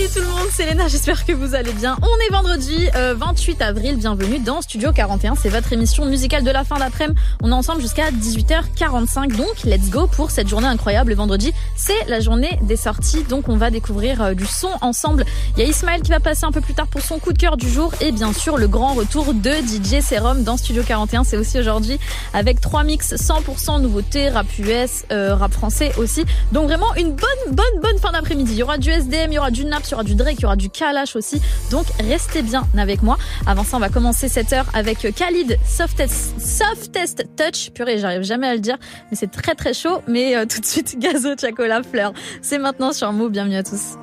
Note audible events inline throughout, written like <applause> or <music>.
Salut tout le monde, c'est Léna, j'espère que vous allez bien. On est vendredi euh, 28 avril, bienvenue dans Studio 41, c'est votre émission musicale de la fin d'après-midi. On est ensemble jusqu'à 18h45, donc let's go pour cette journée incroyable. Le vendredi, c'est la journée des sorties, donc on va découvrir euh, du son ensemble. Il y a Ismaël qui va passer un peu plus tard pour son coup de cœur du jour et bien sûr le grand retour de DJ Serum dans Studio 41, c'est aussi aujourd'hui avec trois mix 100% nouveautés, rap US, euh, rap français aussi. Donc vraiment une bonne, bonne, bonne fin d'après-midi. Il y aura du SDM, il y aura du Naps, il y aura du Drake, il y aura du Kalash aussi. Donc restez bien avec moi. Avant ça, on va commencer cette heure avec Khalid Softest, Softest Touch. Purée, j'arrive jamais à le dire, mais c'est très très chaud. Mais euh, tout de suite, <laughs> Gazo, Chacola, Fleur. C'est maintenant sur Move. Bienvenue à tous.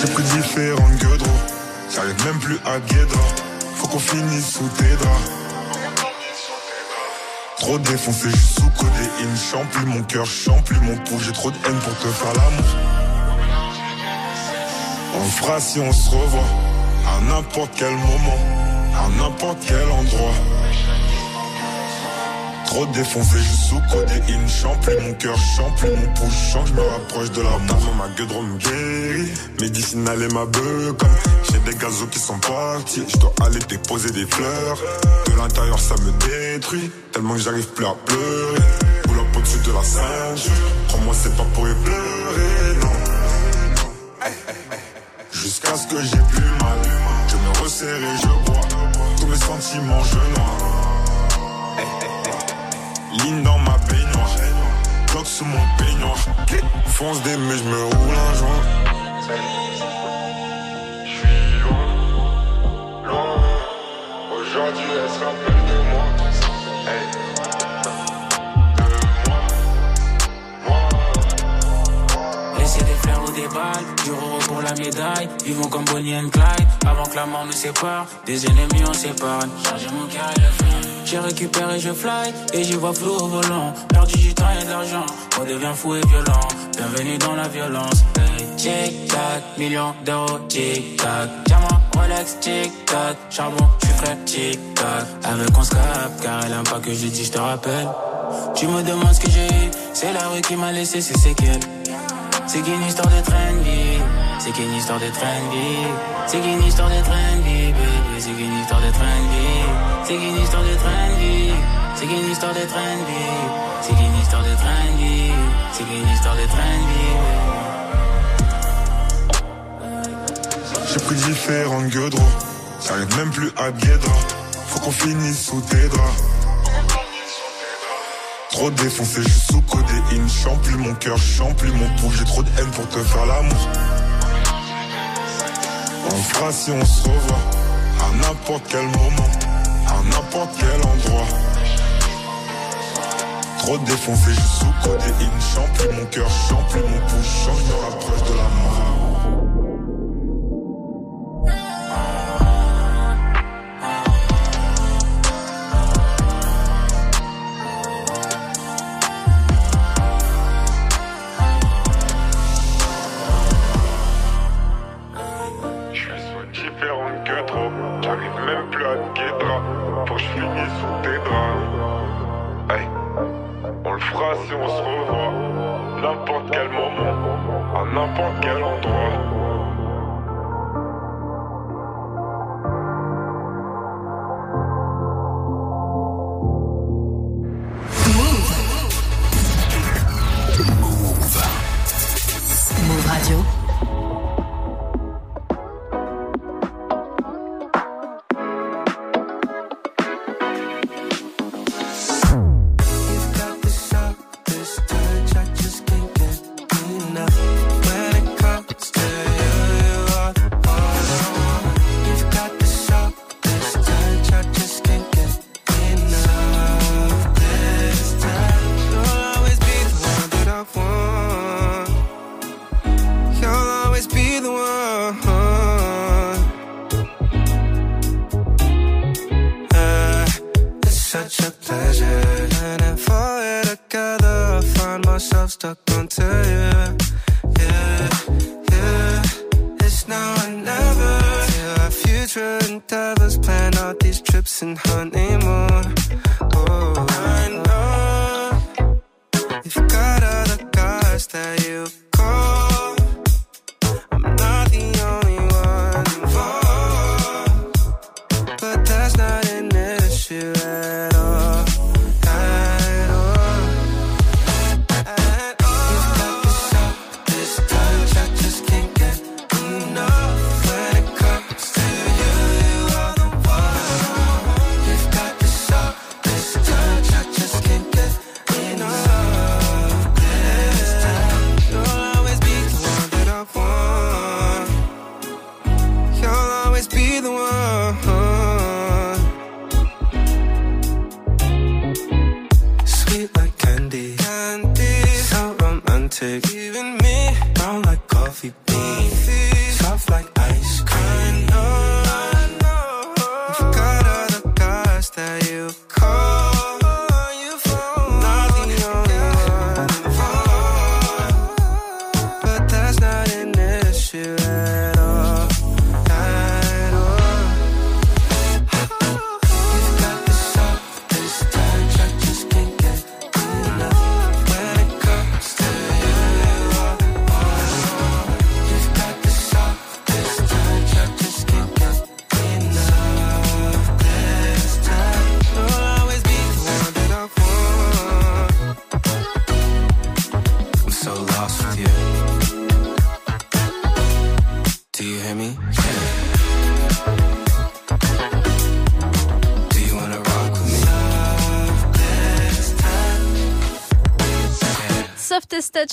J'ai pris différentes j'arrive même plus à Guédra. Faut qu'on finisse sous tes draps. Trop défoncé, juste sous codéine. Champli mon cœur, champli mon pouls. J'ai trop de haine pour te faire l'amour. On fera si on se revoit. À n'importe quel moment, à n'importe quel endroit. Trop défoncé, juste sous codéine. Champli mon cœur, champli mon pouls. Chant, je me rapproche de l'amour. Ma gueule me guérit. Médicinal et ma beuh comme J'ai des gazos qui sont partis. Je dois aller déposer des fleurs. De l'intérieur, ça me détruit. Tellement que j'arrive plus à pleurer. Boule up au-dessus de la ceinture. Crois-moi, c'est pas pour y pleurer, non. Jusqu'à ce que j'ai plus mal. Je me resserre et je bois. Tous mes sentiments, je noie. Ligne dans ma baignoire. Bloc sous mon peignoir. Fonce des mais je me roule un joint. J'suis loin, loin. Aujourd'hui, elle se rappelle de moi. Hey. Des fleurs ou des balles, du euro pour la médaille. Vivons comme Bonnie and Clyde, avant que la mort nous sépare. Des ennemis on s'épargne, changer mon cœur. J'ai récupéré, je fly, et j'y vois flou au volant. Perdu du temps de l'argent, on devient fou et violent. Bienvenue dans la violence. Tic tac, millions d'euros, tic tac. Diamant, Rolex, tic tac. Charbon, j'suis frais, tic tac. Avec on car elle aime pas que je dise, je te rappelle. Tu me demandes ce que j'ai eu, c'est la rue qui m'a laissé ses séquelles. C'est qu'une histoire de trendy, c'est qu'une histoire de trendy, c'est qu'une histoire de trendy, c'est qu'une histoire de trendy, c'est qu'une histoire de trendy, c'est qu'une histoire de trendy, c'est qu'une histoire de trendy, c'est qu'une histoire de trendy. J'ai pris différentes gueudres. J'arrive même plus à Guédra. Faut qu'on finisse sous tes draps. Trop défoncé, juste sous codéine. Champli mon cœur, champli mon pouls. J'ai trop de haine pour te faire l'amour. On fera si on se revoit. N'importe quel moment, à n'importe quel endroit. Trop défoncé, juste sous codéine. Champli mon cœur, champli mon pouls. Change, je me rapproche de la mort.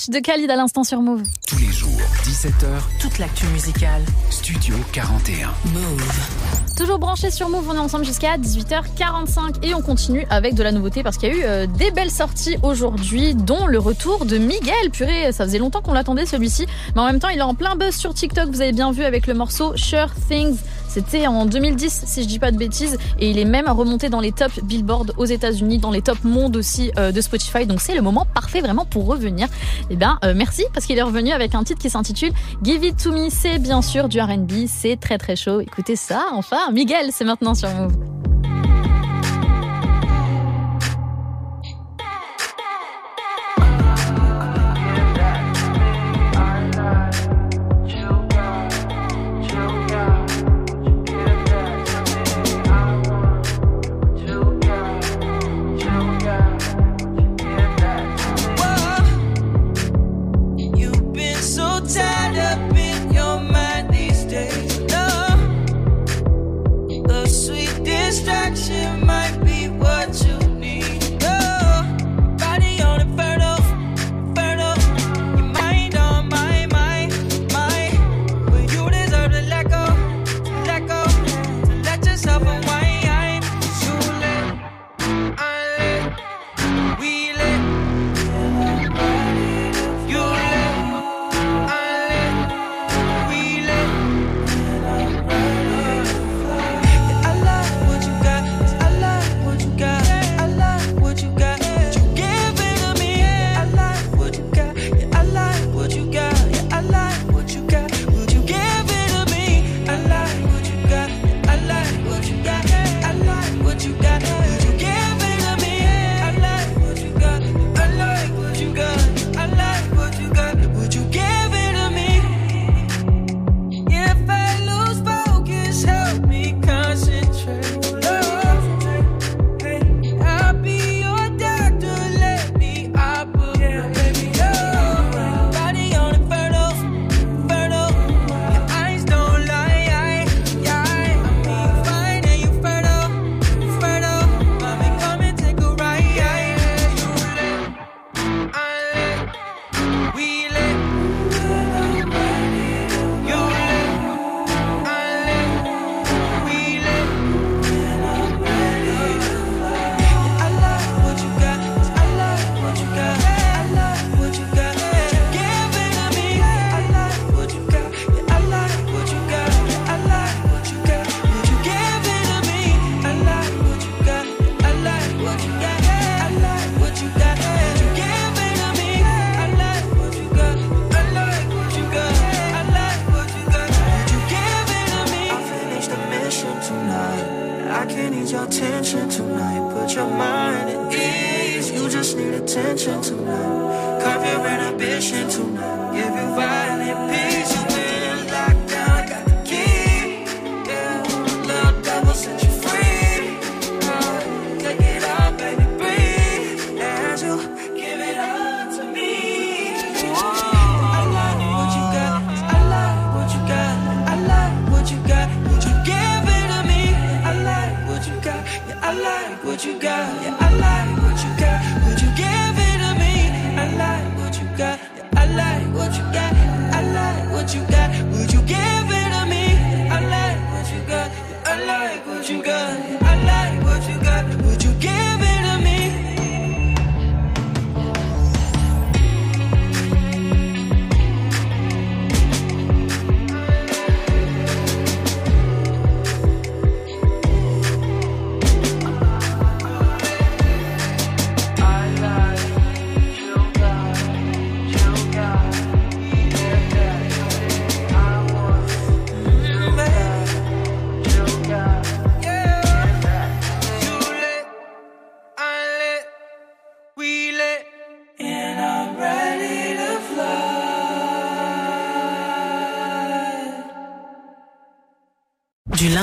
De Khalid à l'instant sur Move. Tous les jours, 17h, Toute l'actu musicale. Studio 41. Move. Toujours branché sur Move, on est ensemble jusqu'à 18h45 et on continue avec de la nouveauté parce qu'il y a eu euh, des belles sorties aujourd'hui, dont le retour de Miguel. Purée, ça faisait longtemps qu'on l'attendait celui-ci, mais en même temps il est en plein buzz sur TikTok. Vous avez bien vu avec le morceau Sure Things. C'était en 2010, si je dis pas de bêtises, et il est même remonté dans les tops Billboard aux États-Unis, dans les tops monde aussi euh, de Spotify. Donc c'est le moment parfait vraiment pour revenir. Eh bien, euh, merci parce qu'il est revenu avec un titre qui s'intitule Give It To Me. C'est bien sûr du R&B, c'est très très chaud. Écoutez ça, enfin. Miguel, c'est maintenant sur Move.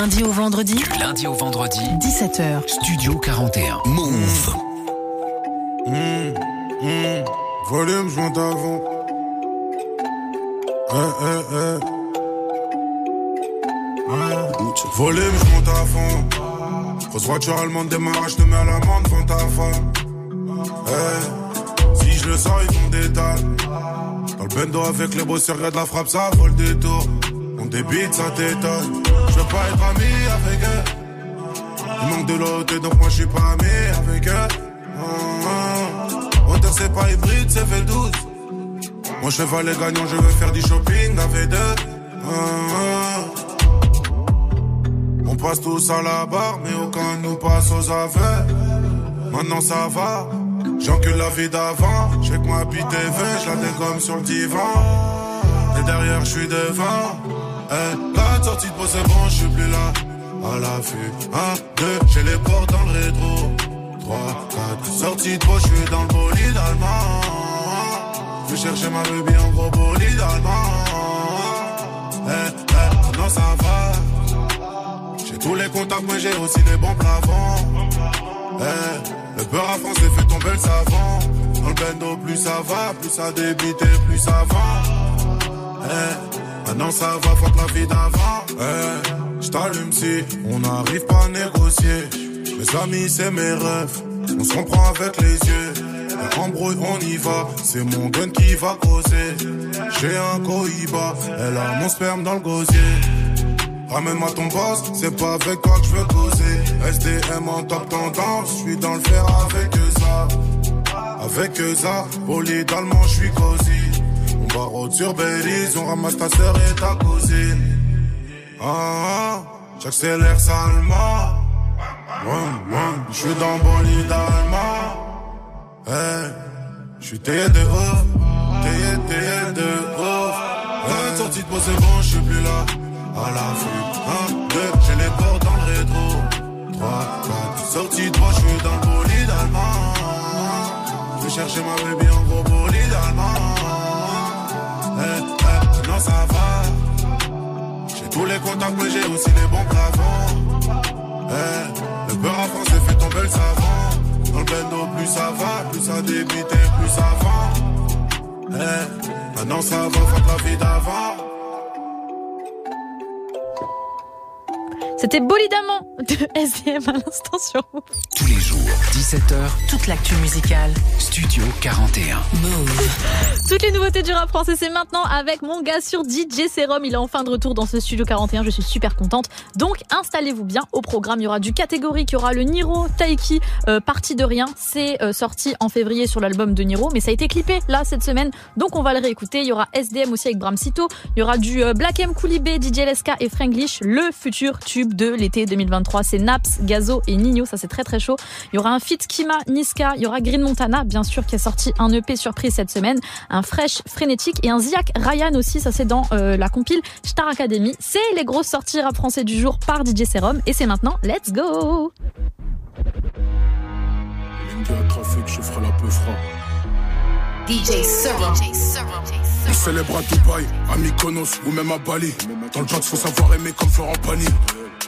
Lundi au vendredi, Du lundi au vendredi, 17h. Studio 41. Move. Volume, je monte avant. Eh, eh, eh. Ouais. Volume, je monte à fond. Grosse voiture allemande, démarrage, je te mets à l'amende devant ta femme. Eh. Si je le sens, ils font des dalles. Dans le bendo avec les bosseurs, regarde la frappe, ça vole des tours. On débite, ça t'étonne. Pas être ami avec eux. Il manque de l'autre, donc moi je suis pas ami avec eux. Hauteur, c'est pas hybride, c'est fait 12. Moi je fais les gagnants, je veux faire du shopping avec deux. On passe tous à la barre, mais aucun nous passe aux aveux. Maintenant ça va, j'encule la vie d'avant. J'ai que pis TV, je la dégomme sur le divan. Et derrière, je suis devant. Eh, la sortie de c'est bon, je suis plus là. À l'affût, 1, 2, j'ai les portes dans le rétro. 3, 4, sortie de je suis dans le bolide allemand. Je chercher ma baby en gros bolide allemand. Eh, eh, non, ça va. J'ai tous les contacts, mais j'ai aussi des bons plafonds. Eh, le beurre à France fait tomber le savon. Dans le bendo, plus ça va, plus ça débite et plus ça va. Eh, maintenant ça va, fuck la vie d'avant. Eh, j't'allume si on n'arrive pas à négocier. Mes amis, c'est mes rêves. On se comprend avec les yeux. Embrouille, on y va. C'est mon gun qui va causer. J'ai un cohiba. Elle a mon sperme dans le gosier. Ramène-moi ton boss, c'est pas avec toi que je veux causer. SDM en top tendance, je suis dans le fer avec eux ça. Avec eux ça, bolide allemand, je suis cosy. On barre sur Belize, on ramasse ta sœur et ta cousine. Ah, j'accélère salement. Je suis dans bolide allemand. Hey, je suis taillé de ouf, taillé, taillé de ouf. Hey, sortie de c'est bon, je suis plus là. À la vue, 1, 2, j'ai les portes dans le rétro. 3, 4, sortie de je suis dans le bolide allemand. Je vais chercher ma baby en gros bolide allemand. Hey, hey, non, ça va. J'ai tous les contacts, mais j'ai aussi les bons plafonds. Hey, le beurre à France fait tomber le savon. Dans le bendo, plus ça va, plus ça débite et plus ça va. Maintenant ça va, fuck la vie d'avant. C'était Bolidamment de SDM à l'instant sur Move. Tous les jours, 17h, Toute l'actu musicale. Studio 41. Move. Toutes les nouveautés du rap français, c'est maintenant avec mon gars sur DJ Serum. Il est enfin de retour dans ce studio 41. Je suis super contente. Donc, installez-vous bien. Au programme, il y aura du catégorique, il y aura le Niro Taiki, euh, partie de rien. C'est euh, sorti en février sur l'album de Niro, mais ça a été clippé là cette semaine. Donc, on va le réécouter. Il y aura SDM aussi avec Bram Sito. Il y aura du euh, Black M Koulibé, DJ LSK et Franglish. Le futur tube de l'été 2023, c'est Naps, Gazo et Nino. Ça, c'est très très chaud. Il y aura un feat Kima, Niska. Il y aura Green Montana, bien sûr, qui a sorti un EP surprise cette semaine. Un fresh frénétique et un Ziak Ryan aussi. Ça, c'est dans euh, la compile Star Academy. C'est les grosses sorties rap français du jour par DJ Serum. Et c'est maintenant, let's go! me dis à trafic, je ferai la peu froid. DJ Serum. On célèbre à Dubaï, à Mykonos ou même à Bali. Dans le chat, faut savoir aimer comme Florent Pagny.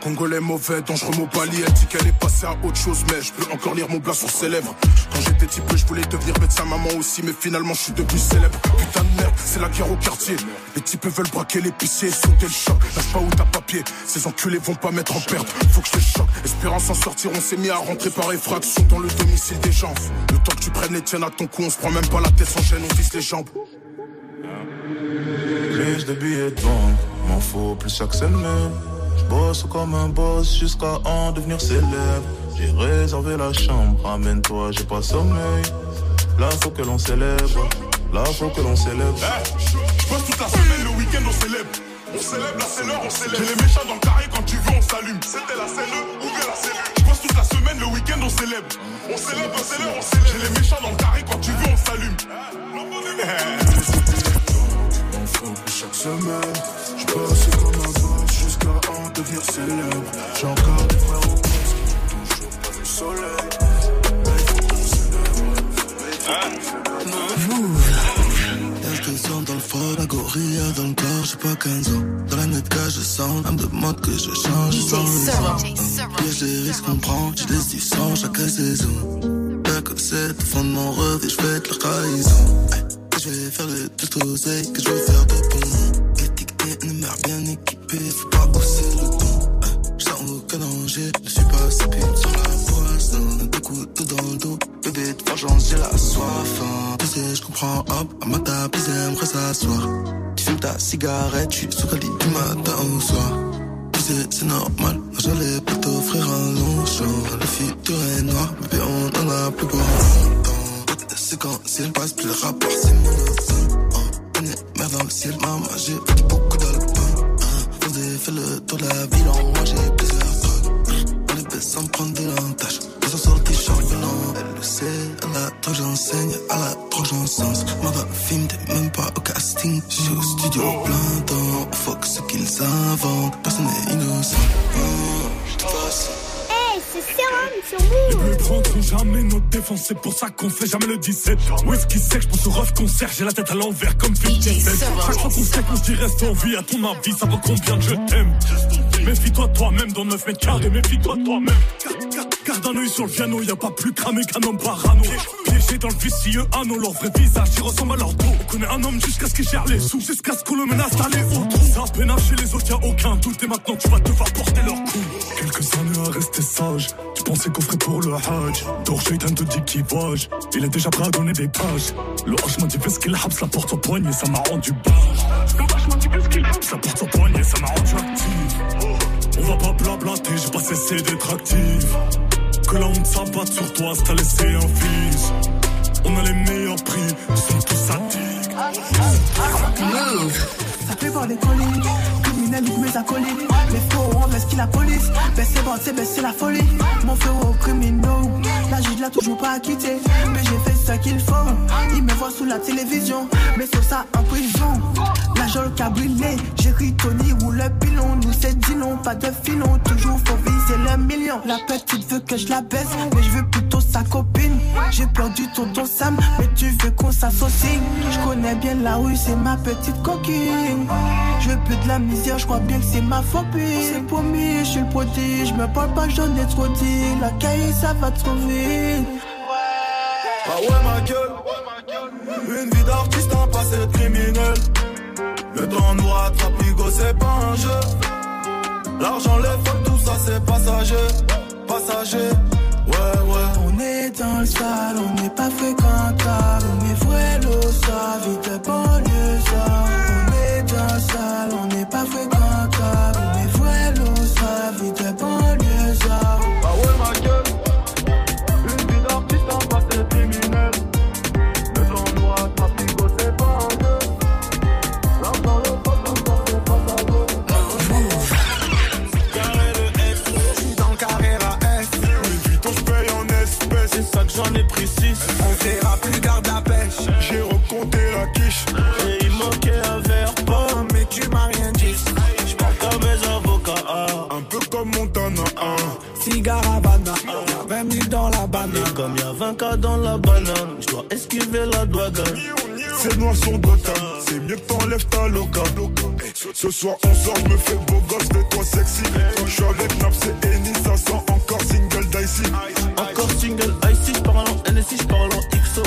Congolais mauvais, dangereux mon Bali. Elle dit qu'elle est passée à autre chose, mais je peux encore lire mon blas sur ses lèvres. Quand j'étais petit peu, je voulais devenir médecin, maman aussi, mais finalement je suis devenu célèbre. Putain de merde, c'est la guerre au quartier. Les types veulent braquer l'épicier, sauter le choc. Lâche pas où t'as papier, ces enculés vont pas mettre en perte. Faut que je te choque, espérant s'en sortir, on s'est mis à rentrer par effraction dans le domicile des gens. Le temps que tu prennes les tiennes à ton cou, on se prend même pas la tête sans gêne, on vise les jambes. Plus de billets de m'en faut plus chaque semaine. Je bosse comme un boss jusqu'à en devenir célèbre. J'ai réservé la chambre, ramène-toi, j'ai pas sommeil. Là faut que l'on célèbre, là faut que l'on célèbre. Je bosse toute la semaine, le week-end on célèbre. On célèbre, là c'est l'heure, on célèbre. J'ai les méchants dans le carré, quand tu veux on s'allume. C'était la cellule, ouvrez la cellule. Je bosse toute la semaine, le week-end on célèbre. On célèbre, c'est l'heure, on célèbre. J'ai les méchants dans le carré, quand tu veux on s'allume. Chaque semaine, je bosse comme un boss jusqu'à en devenir célèbre. J'ai encore des frères au qui toujours pas le soleil. Dans le froid, la gorilla dans le corps, j'ai pas 15 ans. Dans la net que je sens, elle me demande que je change sans raison. Piège des risques qu'on prend, je laisse du sang chaque saison. Que c'est au fond de mon rêve et je de la trahison. Je vais faire le tout oseille que je veux faire de bon. Étiqueté, une mère bien équipée, pute sur la poisson. Des couteaux dans le dos, bébé de vengeance, j'ai la soif. Hein. Tu je comprends, hop, à ma table, ils aimeraient s'asseoir. Tu fumes ta cigarette, suis sous du matin au soir. Tu sais, c'est normal, j'allais pas t'offrir un long champ. Le futur est noir, bébé, on en a plus pour longtemps. C'est quand ciel passe, plus le rapport, c'est monotone. On est merde dans le ciel, maman, j'ai pris beaucoup d'albums. Hein. Fait le tour de la ville, en moi j'ai plusieurs sans prendre de l'entache. Ils sont sortis charbonnant, elle le sait. À la drogue j'enseigne, à la drogue j'encense. Mother film, t'es même pas au casting. J'suis au studio plein temps. Fuck ce qu'ils inventent, personne n'est innocent. Sur Les vous. bleus prendront jamais notre défense, c'est pour ça qu'on fait jamais le 17. Whisky sec, je pense au rough concert, j'ai la tête à l'envers comme 50 Cent. Chaque fois qu'on sait qu'on se dit reste en vie, à ton avis, ça vaut combien? Je t'aime Méfie-toi toi-même dans 9 mètres carrés, méfie-toi toi-même. Garde- garde- Garde un œil sur le piano, y a pas plus cramé qu'un homme parano. Piégé dans le vicieux anneau, leur vrai visage, ils ressemblent à leur dos. On connaît un homme jusqu'à ce qu'il gère les sous, jusqu'à ce qu'on le menace d'aller au trou. Ça peine chez les autres, y a aucun doute, et maintenant tu vas devoir porter leur coup. Quelques années à rester sage, tu pensais qu'on ferait pour le Hajj. Dors, shaitan te dit qu'il voyage, il est déjà prêt à donner des pages. Le H m'a dit fais ce qu'il habs, la porte au poignet, ça m'a rendu barge. Le H m'a dit fais ce qu'il habs, la porte au poignet, ça m'a rendu actif. On va pas blablater, j'ai pas cessé d'être actif. Que la honte s'abatte sur toi, c'est à laisser un fils. On a les meilleurs prix, ils sont tous addicts. Ça fait voir des colis, criminels ou mes acolytes. Les faux, on investit la police. Baisser bande, c'est baisser la folie. Mon frérot criminel, la juge l'a toujours pas quitté. Mais j'ai fait ce qu'il faut. Il me voit sous la télévision, mais sur ça en prison. La jolie qui a brillé, j'ai ri Tony ou le pilon. Nous c'est dit non, pas de filon. Toujours faut viser le million. La petite veut que je la baisse, mais je veux plutôt sa copine. J'ai perdu tonton Sam, mais tu veux qu'on s'associe. Je connais bien la rue, c'est ma petite coquine. Je veux plus de la misère, je crois bien que c'est ma phobie. C'est promis, je suis le prodige. Me parle pas, j'en ai trop dit. La cahier, ça va trop vite. Ah ouais ma gueule Une vie d'artiste en passé de criminel Le temps nous rattrape, Hugo c'est pas un jeu L'argent, les femmes, tout ça c'est passager Passager, ouais ouais On est dans le sale, on n'est pas fréquentable. On est vrai, l'eau, ça, vite banlieue, ça. On est dans le sale, on n'est pas fréquentable. J'en ai pris 6. On verra plus garde la pêche J'ai recompté la quiche. Et il manquait un verre pas. Oh mais tu m'as rien dit J'parle comme mes avocats. ah. Un peu comme Montana 1. Cigare Havana, y'a 20 000 dans la banane. Et comme y'a 20 Vodka dans la banane, je dois esquiver la douane. C'est noir sur Gotham, c'est mieux que t'enlèves ta loca. Ce, soir on sort, je me fais beau gosse, fais-toi sexy. Je suis avec Naps et Eni, ça sent encore single dicey. Encore single en NSI, j'parle en XO.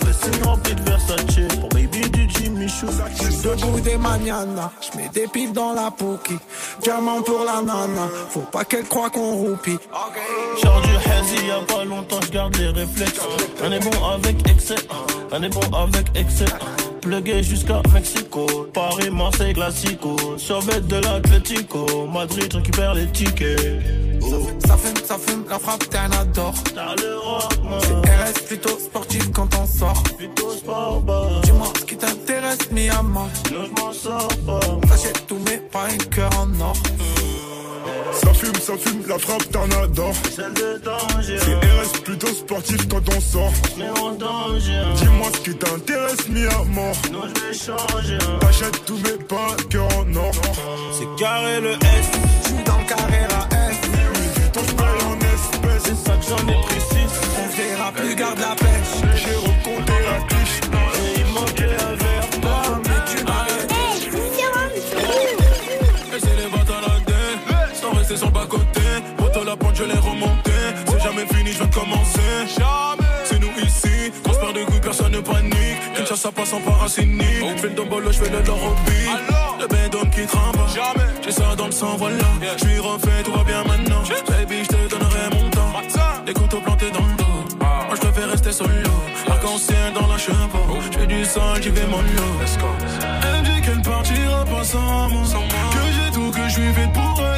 Dressing rempli de Versace, pour baby du Jimmy Choo. Debout des manianas, je mets des piles dans la pouki. Diamant pour la nana, faut pas qu'elle croie qu'on roupie. Genre du hazy, y'a pas longtemps, j'garde les réflexes. On est bon avec excès, on est bon avec excès. Plugué jusqu'à Mexico, Paris, Marseille, Classico. Survêt de l'Atlético, Madrid récupère les tickets. Ça fume, ça fume, la frappe, t'es un adore. T'as le rock, man. RS plutôt sportif quand on sort. Plutôt sport, bah. Dis-moi ce qui t'intéresse, mi amant. Non, je m'en sors pas. T'achètes tout, mais pas un cœur en or. Ça fume, ça fume, la frappe t'en adore. Celle de danger. C'est RS plutôt sportif quand on sort. Mais en danger. Dis-moi ce qui t'intéresse, mi à mort. Non, je vais changer. T'achètes tout, mais pas un cœur en or. C'est carré le S. J'suis dans le carré la S. Ton spray en espèces. C'est ça que j'en ai pris 6. On verra plus, garde la pêche. J'ai recompté la cliché. Et il manquait un verre. Oh, mais tu m'arrêtes. Et c'est les battes à la tête, sans rester sur le bas-côté. Moto la pointe, je l'ai remonté. C'est jamais fini, je viens de commencer. Jamais. C'est nous ici, grosse paire de couilles, personne ne panique. Qu'une chasse, ça passe en paracinique. Je fais le dombolo, je fais le lorobi. Le bendon qui tremble. Jamais. J'ai ça dans le sang, voilà. Je suis refait, tout va bien maintenant. Baby, je te donnerai mon temps. Des couteaux plantés dans rester solo. Arc-en-ciel dans la chapeau. J'ai du sang, j'y vais mon lot. Elle dit qu'elle partira pas sans moi. Que j'ai tout, que je suis fait pour elle.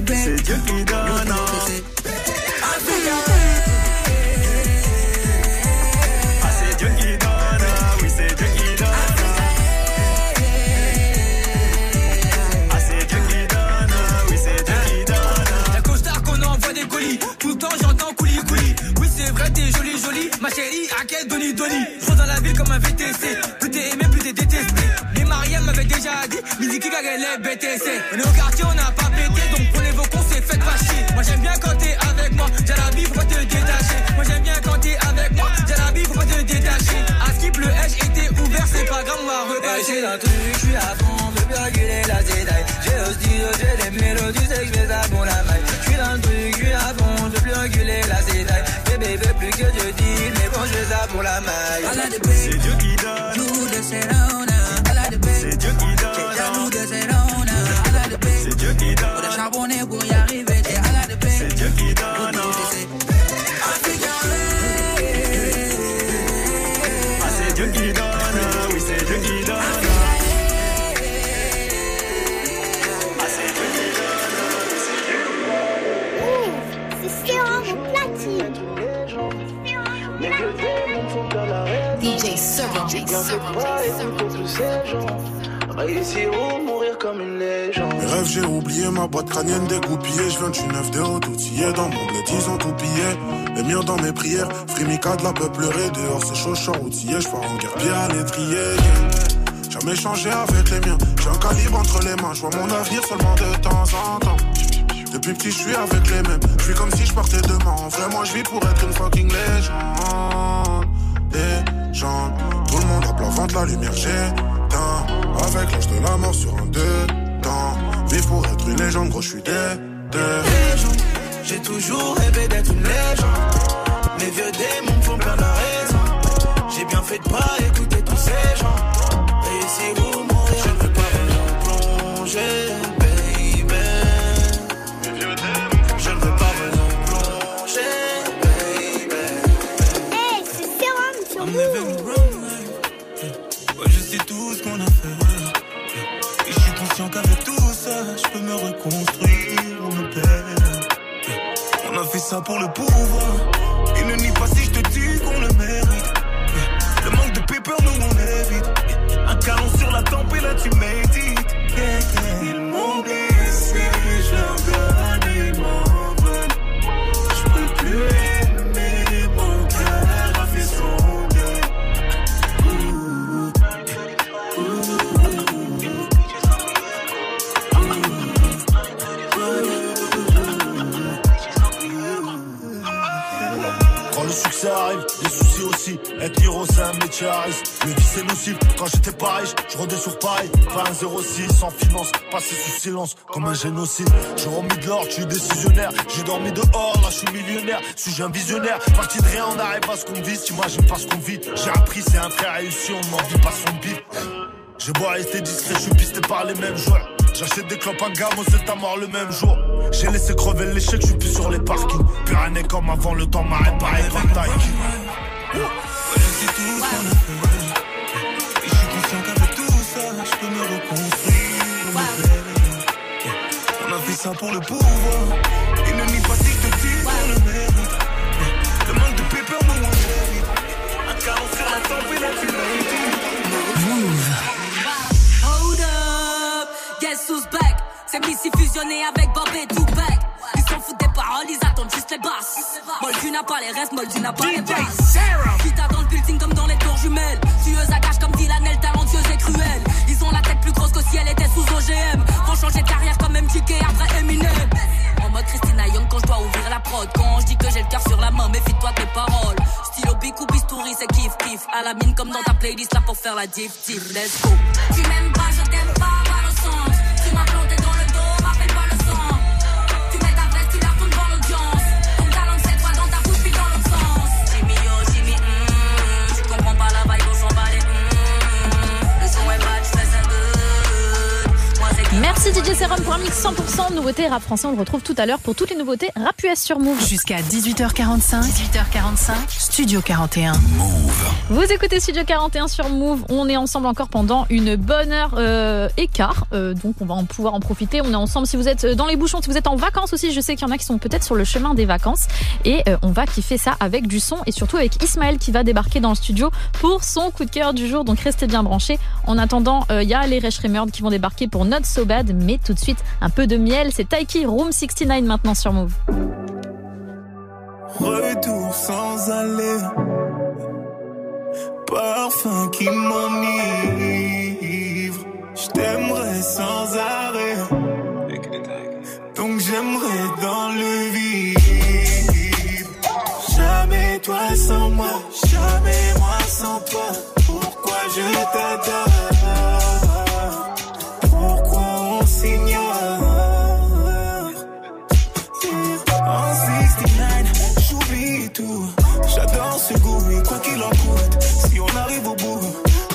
T'es à la de C'est Dieu qui pour la maille. Réussir ou mourir comme une légende. Mes rêves, j'ai oublié ma boîte crânienne dégoupillée. Je viens du 9 de haut, outillé dans mon bled, ils ont tout pillé. Les miens dans mes prières, Frimica de la peut pleurer. Dehors, c'est chaud, je outillé, je pars en guerre bien à l'étrier. Jamais changé avec les miens. J'ai un calibre entre les mains, je vois mon avenir seulement de temps en temps. Depuis petit, je suis avec les mêmes. Je suis comme si je partais demain. En vrai, moi, je vis pour être une fucking légende. Légende. Tout le monde a plat ventre, la lumière, Avec l'âge de la mort sur un deux temps. Vivre pour être une légende, gros, je suis. Légende, J'ai toujours rêvé d'être une légende. Mes vieux démons font perdre la raison. J'ai bien fait de pas écouter tous ces gens. Réussir ou mourir, je ne veux pas replonger, ça pour le pouvoir. Et ne nie pas si je te dis qu'on le mérite. Le manque de paper, nous on évite. Un canon sur la tempe et là tu médites. À. Le vice c'est nocif. Quand j'étais pareil, je rodais sur Paris. Pas un 06 sans finance. Passé sous silence comme un génocide. J'ai remis de l'or, tu es décisionnaire. J'ai dormi dehors, là je suis millionnaire. Suis-je un visionnaire? Parti de rien, on arrive à ce qu'on vise. T'imagines pas ce qu'on vit. J'ai appris, c'est un frère réussi, on n'en vit pas son bif. Je bois rester discret, je suis pisté par les mêmes joueurs. J'achète des clopes en gamme, c'est à mort le même jour. J'ai laissé crever l'échec, je suis plus sur les parkings. Plus comme avant, le temps m'arrête par taille. Ça pour le pouvoir. Et ne nie pas si je te dis qu'on le mérite. Le manque de paper, nous on mérite. Un sur la tempe et là tu médites. Hold up, guess who's back? C'est Missy fusionné avec Bob et Tupac. Ils s'en foutent des paroles, ils attendent juste les basses. Moldu n'a pas les restes, Moldu n'a pas les basses. Kiff. À la mine comme dans ta playlist là pour faire la diff diff. Let's go. Tu m'aimes pas, je t'aime pas, va le sens. Tu m'as planté dans le dos, m'appelle pas le sang. Tu mets ta veste, tu la retournes dans l'audience. Ton talent cette fois dans ta bouche puis dans l'autre sens. Jimmy yo, Jimmy, mm, tu comprends pas la vibe, on s'en bat les mm. Le son est bad, je fais ça good. Moi c'est Merci DJ Serum pour un mix 100% nouveautés rap français. On le retrouve tout à l'heure pour toutes les nouveautés rap US sur Move. Jusqu'à 18h45. 18h45. Studio 41. Vous écoutez Studio 41 sur Move. On est ensemble encore pendant une bonne heure euh, et quart. Euh, donc on va pouvoir en profiter. On est ensemble si vous êtes dans les bouchons, si vous êtes en vacances aussi. Je sais qu'il y en a qui sont peut-être sur le chemin des vacances. Et euh, on va kiffer ça avec du son et surtout avec Ismaël qui va débarquer dans le studio pour son coup de cœur du jour. Donc restez bien branchés. En attendant, euh, il y a les Resh qui vont débarquer pour Not So Bad. Mais tout de suite, un peu de miel. C'est Taiki Room 69 maintenant sur Move. Retour sans aller. Parfum qui m'enivre. Je t'aimerais sans arrêt. Donc j'aimerais dans le vide. Jamais toi sans moi. Jamais moi sans toi. Pourquoi je t'adore? J'adore ce goût, quoi qu'il en coûte. Si on arrive au bout,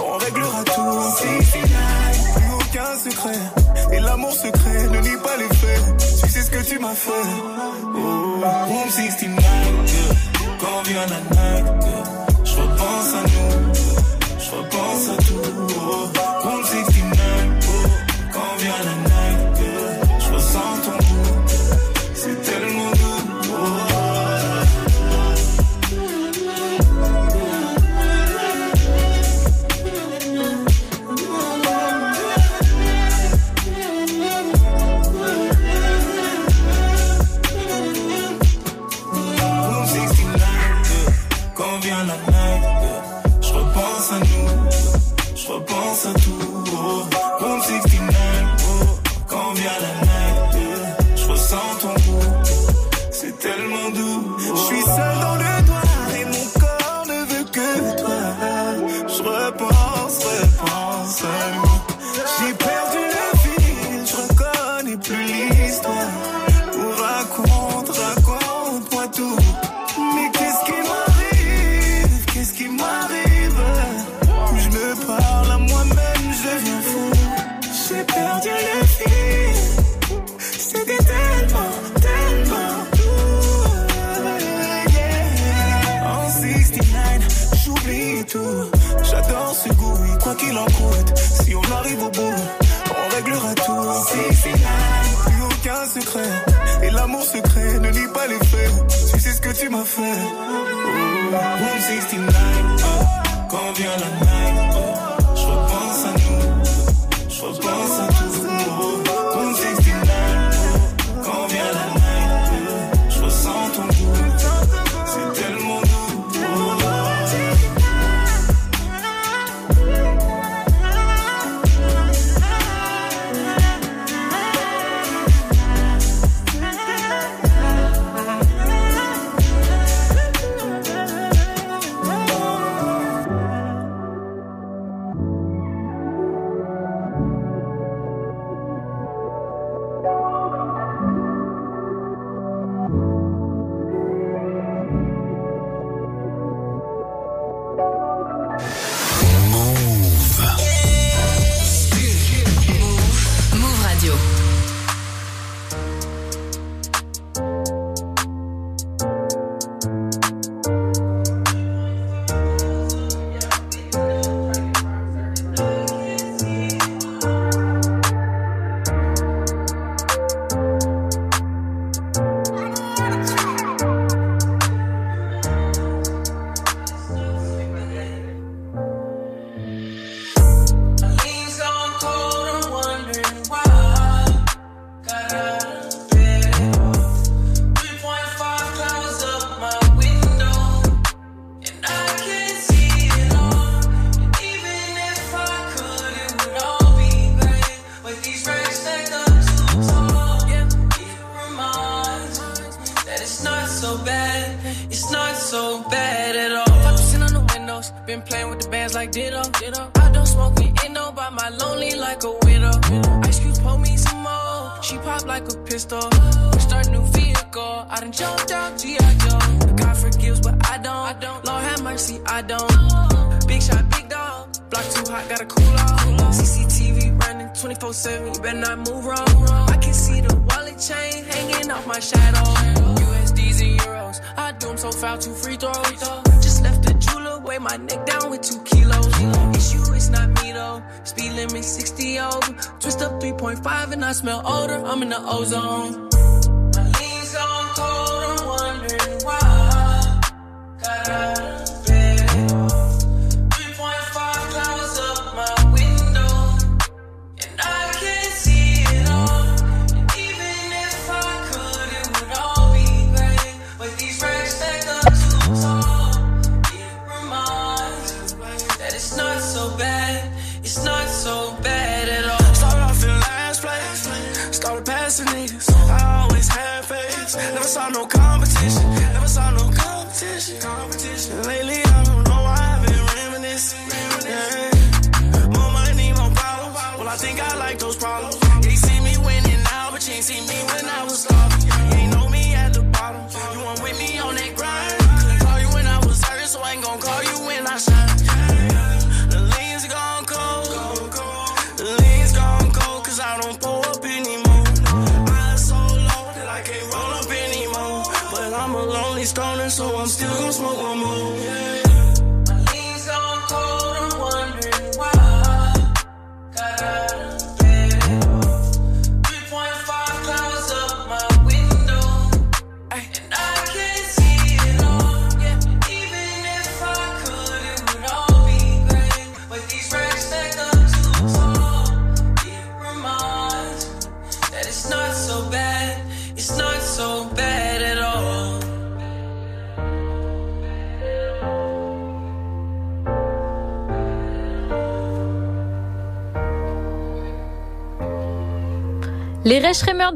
on réglera tout. 69, plus aucun secret. Et l'amour secret ne nie pas les faits. Tu sais ce que tu m'as fait. Oh, Room 69, yeah. quand vient la night, je repense à nous. Quoi qu'il en coûte. Si on arrive au bout, on réglera tout. 69, plus aucun secret. Et l'amour secret ne lit pas les faits. Tu sais ce que tu m'as fait. Oh, Room 69, oh, quand vient la night, oh, je repense à nous. Je repense à tout.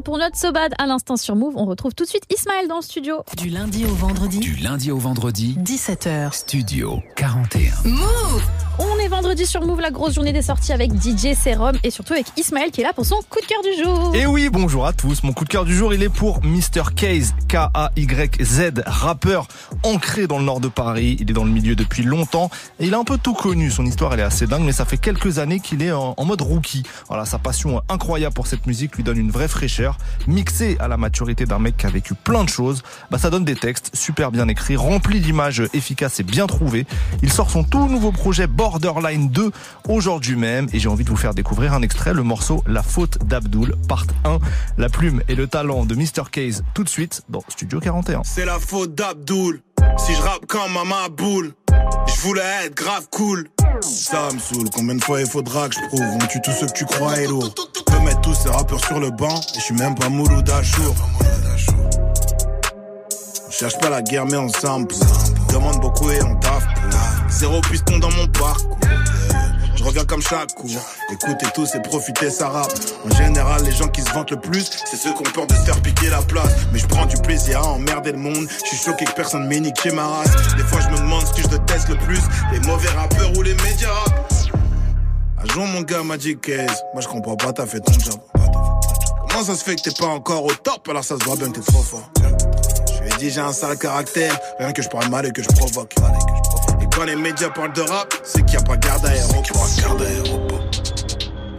Pour notre Sobad à l'instant sur Move. On retrouve tout de suite Ismaël dans le studio. Du lundi au vendredi. Du lundi au vendredi. 17h. Studio 41. Move On est vendredi sur Move, la grosse journée des sorties avec DJ Serum et surtout avec Ismaël qui est là pour son coup de cœur du jour. Et oui, bonjour à tous. Mon coup de cœur du jour, il est pour Mr. Case, K-A-Y-Z, rappeur ancré dans le nord de Paris. Il est dans le milieu depuis longtemps et il a un peu tout connu. Son histoire, elle est assez dingue, mais ça fait quelques années qu'il est en, mode rookie. Voilà, sa passion incroyable pour cette musique lui donne une vraie fraîcheur, mixé à la maturité d'un mec qui a vécu plein de choses, bah ça donne des textes super bien écrits, remplis d'images efficaces et bien trouvées. Il sort son tout nouveau projet Borderline 2 aujourd'hui même et j'ai envie de vous faire découvrir un extrait, le morceau La faute d'Abdoul, part 1. La plume et le talent de Mr. Case tout de suite dans Studio 41. C'est la faute d'Abdoul. Si je rappe comme ma boule, je voulais être grave cool. Ça me saoule, combien de fois il faudra que je prouve? On tue tous ceux que tu crois est lourd. Peux mettre tous ces rappeurs sur le banc et je suis même pas Mouloud Achour. On cherche pas la guerre mais on. Demande beaucoup et on taffe. Zéro piston dans mon parcours. Je reviens comme chaque coup. Écoutez tous et profitez, ça rappe. En général, les gens qui se vantent le plus, c'est ceux qui ont peur de se faire piquer la place. Mais je prends du plaisir à emmerder le monde. Je suis choqué que personne m'ait niqué ma race. Des fois, je me demande ce que je déteste le plus. Les mauvais rappeurs ou les médias rap. Jour, mon gars m'a dit Case. Moi, je comprends pas, t'as fait ton job. Comment ça se fait que t'es pas encore au top? Alors ça se voit bien que t'es trop fort. Dit, j'ai un sale caractère. Rien que je parle mal et que je provoque. Et quand les médias parlent de rap, c'est qu'il n'y a pas garde. Garde aéroport.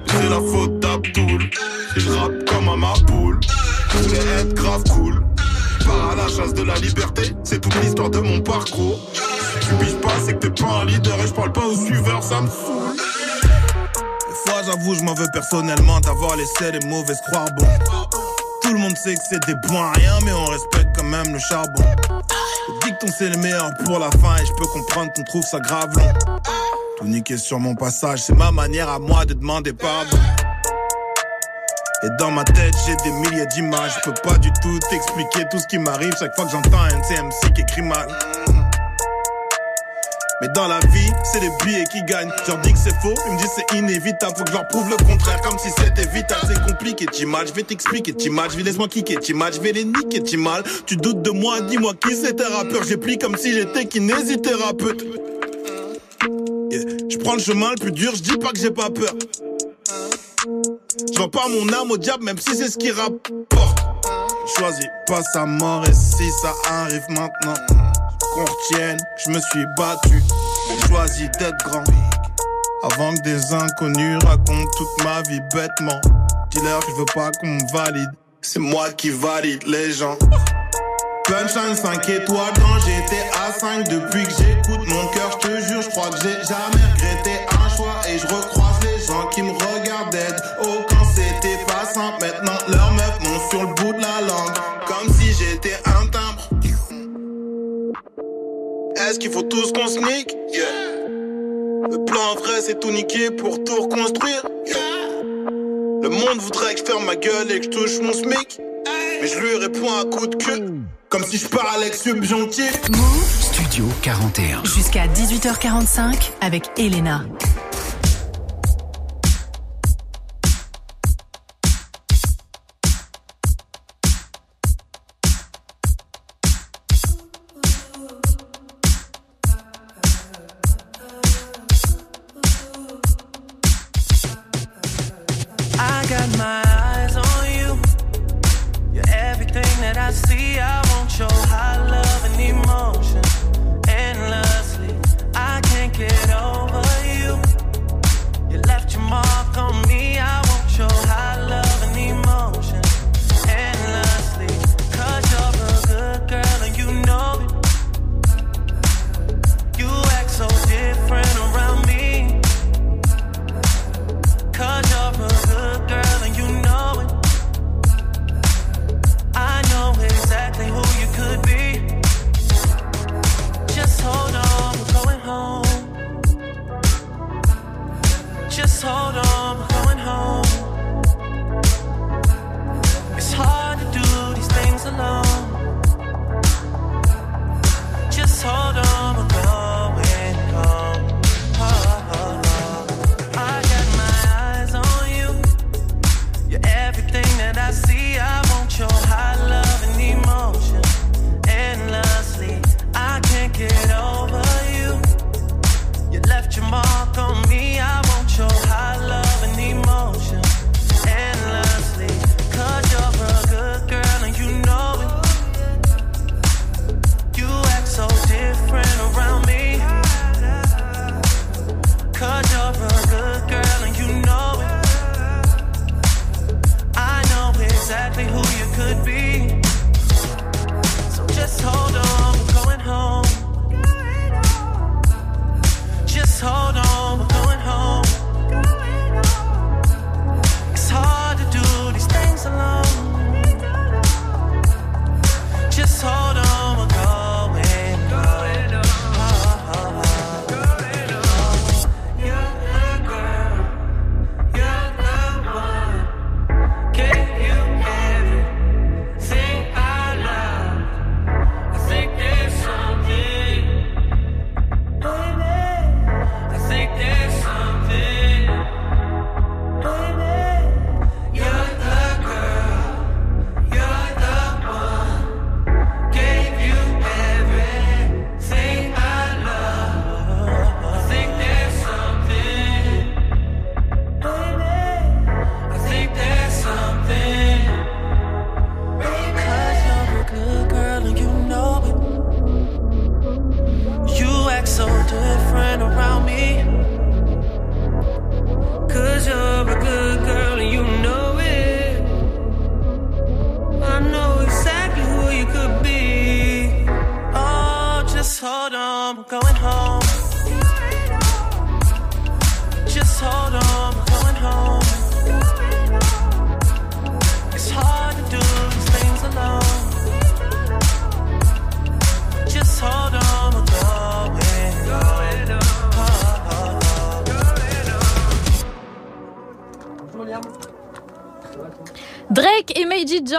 C'est la faute d'Abdoul. Je rappe comme un maboule, je voulais être grave cool. Je pars à la chasse de la liberté, c'est toute l'histoire de mon parcours. Si tu piges pas, c'est que t'es pas un leader et je parle pas aux suiveurs, ça me saoule. Des fois, j'avoue, je m'en veux personnellement d'avoir laissé les mauvaises croire bon. Tout le monde sait que c'est des bons à rien, mais on respecte quand même le charbon. Le dicton c'est le meilleur pour la fin et je peux comprendre qu'on trouve ça grave long. Tout niquer sur mon passage, c'est ma manière à moi de demander pardon. Et dans ma tête, j'ai des milliers d'images. Je peux pas du tout t'expliquer tout ce qui m'arrive chaque fois que j'entends un CMC qui écrit mal. Mais dans la vie, c'est les billets qui gagnent. Je leur dis que c'est faux, ils me disent c'est inévitable. Faut que je leur prouve le contraire, comme si c'était vital. C'est compliqué, mal, je vais t'expliquer, t'y mal, je vais laisse-moi kicker, t'y mal, je vais les niquer, t'y mal. Tu doutes de moi, dis-moi qui c'était rappeur. J'ai pris comme si j'étais kinésithérapeute. Je prends le chemin le plus dur, je dis pas que j'ai pas peur. Je vends pas mon âme au diable, même si c'est ce qui rapporte. Choisis pas sa mort et si ça arrive maintenant, qu'on retienne, je me suis battu. Choisi d'être grand. Avant que des inconnus racontent toute ma vie bêtement. Dis-leur je veux pas qu'on me valide. C'est moi qui valide les gens. Punchline 5 étoiles quand j'étais à 5 Depuis que j'écoute mon cœur, je te jure, je crois que j'ai jamais regretté un choix Et je recroise les gens qui me regardaient Oh quand c'était pas simple, maintenant leurs meufs m'ont sur le bout de la langue Comme si j'étais un timbre Est-ce qu'il faut tous qu'on se Yeah Le plan vrai c'est tout niquer pour tout reconstruire Yeah Le monde voudrait que je ferme ma gueule et que je touche mon smic Mais je lui réponds à coup de queue comme si je parlais avec subjonctif. Studio 41. Jusqu'à 18h45 avec Elena.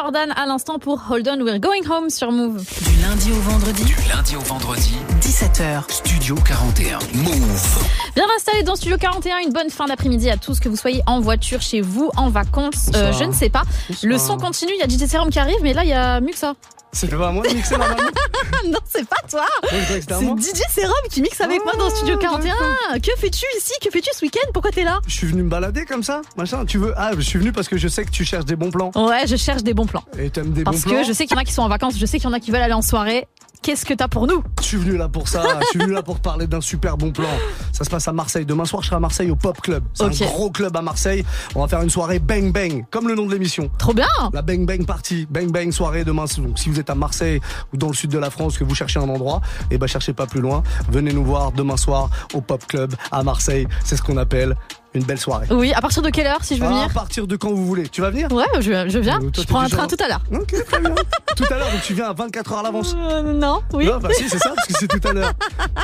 Jordan à l'instant pour Hold On, We're Going Home sur Move. Du lundi au vendredi. Du lundi au vendredi. 17h. Studio 41. Move. Bien installé dans Studio 41, une bonne fin d'après-midi à tous, que vous soyez en voiture, chez vous, en vacances, euh, je ne sais pas. Le son continue, il y a DJ Serum qui arrive, mais là il y a mieux que ça. C'est pas à moi de mixer normalement <laughs> non, c'est pas toi. C'est. DJ Serum qui mixe avec moi dans Studio 41. Que fais-tu ici? Que fais-tu ce week-end? Pourquoi t'es là? Je suis venu me balader comme ça, machin. Tu veux Ah, je suis venu parce que je sais que tu cherches des bons plans. Ouais, je cherche des bons plans. Et t'aimes des Parce bons plans que je sais qu'il y en a qui sont en vacances, je sais qu'il y en a qui veulent aller en soirée. Qu'est-ce que t'as pour nous? Je suis venu là pour ça. je suis venu là pour parler d'un super bon plan. Ça se passe à Marseille. Demain soir, je serai à Marseille au Pop Club. C'est un gros club à Marseille. On va faire une soirée bang bang, comme le nom de l'émission. Trop bien La bang bang party, bang bang soirée demain. Donc si vous êtes à Marseille ou dans le sud de la France, que vous cherchez un endroit, et ben cherchez pas plus loin. Venez nous voir demain soir au Pop Club à Marseille. C'est ce qu'on appelle une belle soirée. Oui, à partir de quelle heure si je veux À venir partir de quand vous voulez. Tu vas venir? Ouais, je, je viens. Euh, toi, je prends un train tout à l'heure. Ok, très bien. <laughs> tout à l'heure, donc tu viens à 24 heures à l'avance. Euh, non, oui. Non, bah si, c'est ça, parce que c'est tout à l'heure.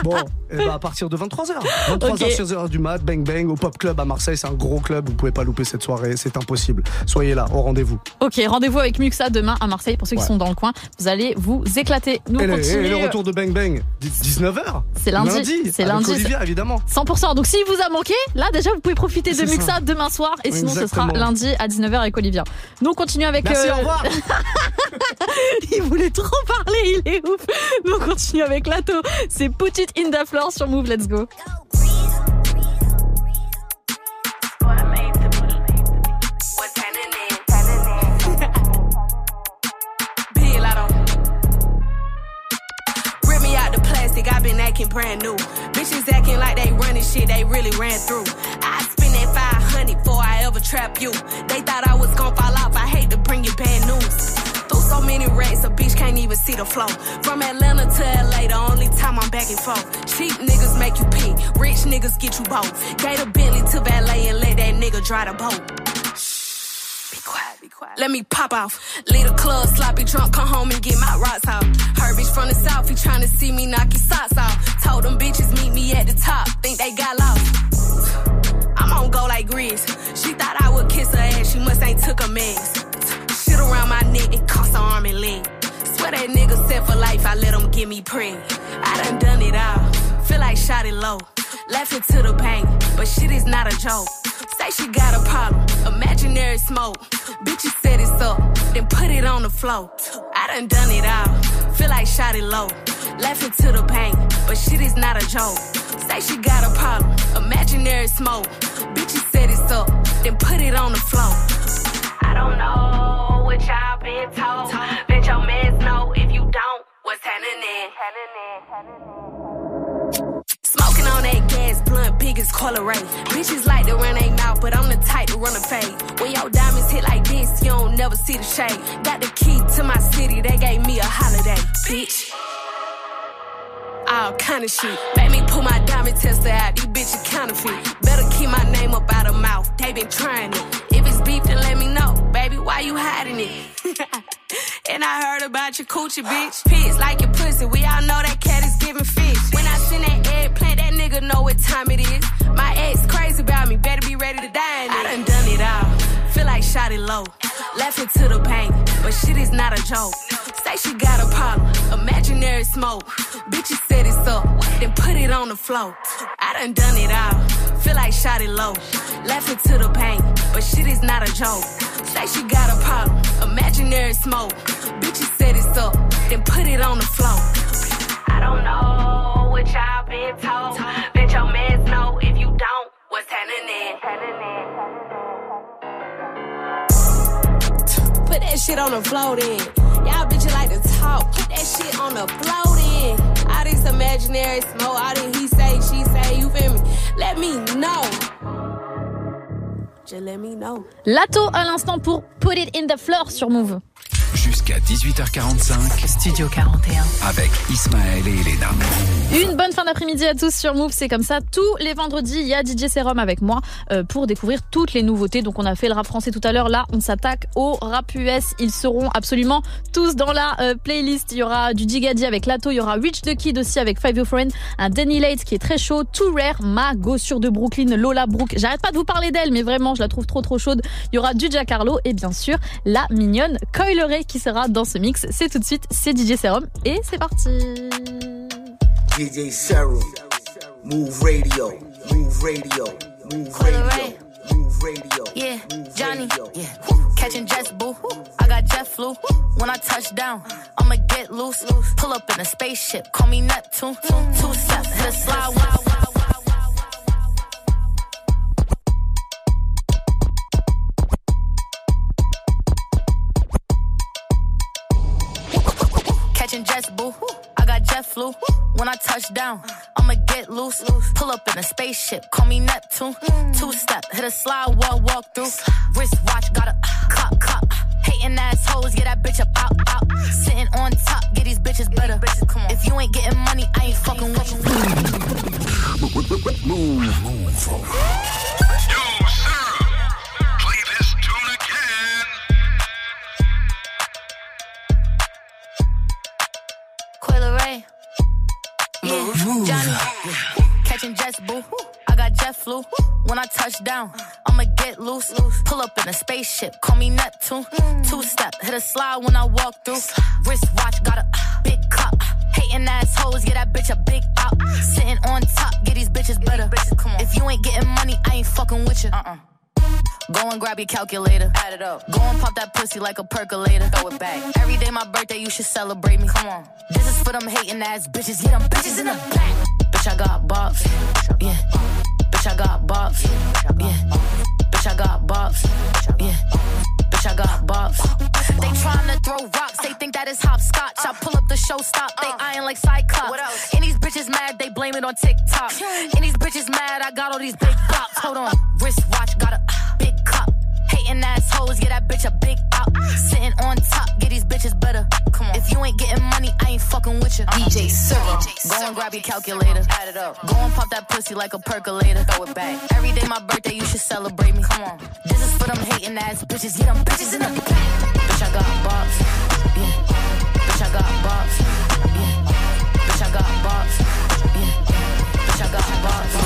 Bon, et bah à partir de 23h. 23h, Ok. 16h du mat, bang bang, au Pop Club à Marseille. C'est un gros club, vous pouvez pas louper cette soirée, c'est impossible. Soyez là, au rendez-vous. Ok, rendez-vous avec Muxa demain à Marseille pour ceux qui sont dans le coin. Vous allez vous éclater. Nous Et le, continuons. et le retour de bang bang, 19h C'est lundi. C'est avec lundi. Olivia, évidemment. 100%. Donc s'il vous a manqué, là déjà vous pouvez profiter de Muxa ça. demain soir et sinon ce sera lundi à 19h avec Olivia. Nous on continue avec Merci, euh, au revoir. <laughs> il voulait trop parler, il est ouf. Nous on continue avec Lato. C'est Put It in the floor sur Move, let's go. Big Lotto. Rip me out the plastic, i been acting brand new. Bitches acting like they running shit they really ran through. 500 before I ever trap you. They thought I was gonna fall off, I hate to bring you bad news. Through so many racks, a bitch can't even see the flow. From Atlanta to LA, the only time I'm back and forth. Cheap niggas make you pee, rich niggas get you both. Gave a Bentley to valet and let that nigga drive the boat. Be quiet, be quiet. Let me pop off. Leave the club, sloppy drunk, come home and get my rocks off. Her bitch from the south, he tryna see me knock his socks off. Told them bitches meet me at the top, think they got lost. I'm on go like Grizz. She thought I would kiss her ass, she must ain't took a mess. Shit around my neck, it cost her arm and leg. Swear that nigga set for life, I let him get me preg. I done done it all, feel like shot it low. Laughing to the bank, but shit is not a joke. Say she got a problem, imaginary smoke. Bitches set it up, then put it on the floor. I done done it all, feel like shot it low. Laughing to the bank, but shit is not a joke. Say she got a problem, imaginary smoke. Bitches set it up, then put it on the floor. I don't know what y'all been told. Bet your mans know if you don't, what's happening? Smoking on that gas blunt, big niggas call. Bitches like to run they mouth, but I'm the type to run a fade. When your diamonds hit like this, you don't never see the shade. Got the key to my city, they gave me a holiday, bitch. All kind of shit. Made me pull my diamond tester out. These bitches counterfeit. Better keep my name up out of mouth. They been trying it. If it's beef, then let me know. Baby, why you hiding it? <laughs> and I heard about your coochie, bitch. Pigs like your pussy. We all know that cat is giving fish. When I send that eggplant, that nigga know what time it is. My ex crazy about me. Better be ready to die. in it. I done done it all. Like shot it low. Laughing to the pain. But shit is not a joke. Say she got a problem. Imaginary smoke. Bitches set it up. Then put it on the floor. I done done it all. Feel like shot it low. Laughing to the pain. But shit is not a joke. Say she got a problem. Imaginary smoke. Bitches set it up. Then put it on the floor. I don't know what y'all been told. Let your mans know if you don't. What's happening? Put that shit on the floor then. Y'all bitches like to talk. Put that shit on the floor then. All this imaginary smoke, he say, she say, you feel me? Let me know. Let me know. À l'instant pour Put It in the Floor sur Move. Jusqu'à 18h45. Studio 41. Avec Ismaël et Elena. Une bonne fin d'après-midi à tous sur Move, c'est comme ça. Tous les vendredis, il y a DJ Serum avec moi euh, pour découvrir toutes les nouveautés. Donc on a fait le rap français tout à l'heure, là on s'attaque au rap US. Ils seront absolument tous dans la euh, playlist. Il y aura du Digadi avec Lato, il y aura Rich the Kid aussi avec Five Your Friend, un Danny Late qui est très chaud, Too Rare, ma gossure de Brooklyn, Lola Brooke. J'arrête pas de vous parler d'elle, mais vraiment je la trouve trop trop chaude. Il y aura du Giancarlo et bien sûr la mignonne Ray qui sera dans ce mix. C'est tout de suite, c'est DJ Serum et c'est parti. DJ Serum, Move Radio, Move Radio, Move Radio, Move Radio. Yeah, Johnny. Yeah. Catching jets, boo. I got jet flu. When I touch down, I'ma get loose. Pull up in a spaceship, call me Neptune. Two steps, hit a slide. Wow. Catching jets, boo. I got jet flu. When I touch down, I'ma get loose. Pull up in a spaceship, call me Neptune. Two step, hit a slide, walk, walk through. Wrist watch, got a cop, cop. Hating assholes, get that bitch up, out, out. Sitting on top, get these bitches better. If you ain't getting money, I ain't fucking with you. Move. Move. Coil Yeah, Johnny. Catching jets, boo. I got jet flu. When I touch down, I'ma get loose. Pull up in a spaceship, call me Neptune. Two step, hit a slide when I walk through. Wrist watch, got a big cup. Hating assholes, get that bitch a big out. Sitting on top, get these bitches better. If you ain't getting money, I ain't fucking with you. Uh-uh. Go and grab your calculator. Add it up. Go and pop that pussy like a percolator. Throw it back. Every day my birthday, you should celebrate me. Come on. This is for them hating ass bitches. Yeah, them bitches in the back. Bitch, I got bops. Yeah. Bitch, I got bops. Yeah. Bitch, I got bops. Yeah. Bitch, I got bops. They tryna throw rocks. They think that is hopscotch. I pull up the show, stop. They eyeing like Cyclops. And these bitches mad, they blame it on TikTok. And these bitches mad, I got all these big bops. Hold on. Wrist watch, got a big cup. Hating assholes, get that bitch a big out. Sitting on top, get these bitches better. Come on. If you ain't getting money, I ain't fucking with you. DJ Serum. Go and grab your calculator. Add it up. Go and pop that pussy like a percolator. Throw it back. Every day my birthday, you should celebrate me. Come on. This is for them hating ass bitches. Get them bitches in the back. Bitch, I got bops. Yeah. Bitch, I got bops. Yeah. Bitch, I got bops. Yeah. Bitch, I got bops.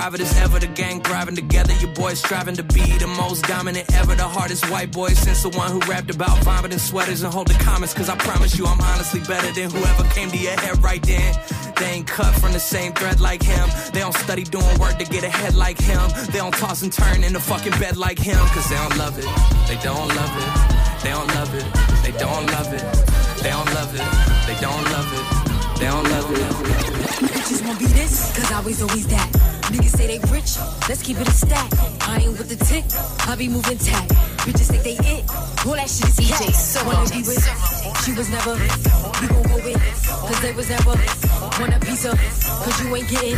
as ever. The gang thriving together. Your boys striving to be the most dominant ever. The hardest white boy since the one who rapped about vomiting sweaters and hold the comments. Cause I promise you, I'm honestly better than whoever came to your head right then. They ain't cut from the same thread like him. They don't study doing work to get ahead like him. They don't toss and turn in the fucking bed like him. Cause they don't love it. They don't love it. They don't love it. They don't love it. They don't love it. They don't love it. They don't love it. Bitches won't be this, cause always, always that. Niggas say they rich, let's keep it a stack. I ain't with the tick, I be moving tack. Bitches think they it, all that shit is DJ cat. Cyril. Wanna be with, she was never. We gon' go with, cause they was never. Want a piece of, cause you ain't getting.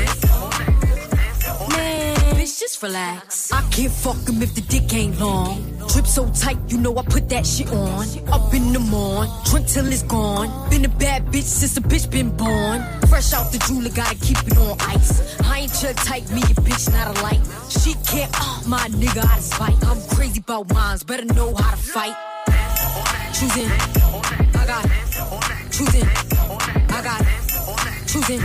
Man, bitch, just relax. I can't fuck him if the dick ain't long. Drip so tight, you know I put that shit on. Up in the morn, drink till it's gone. Been a bad bitch since the bitch been born. Fresh out the jeweler, gotta keep it on ice. I ain't chill tight, me a bitch, not a light. She can't, uh, my nigga out of spite. I'm crazy about mines, better know how to fight. Choosing, I got choosing, I got choosing.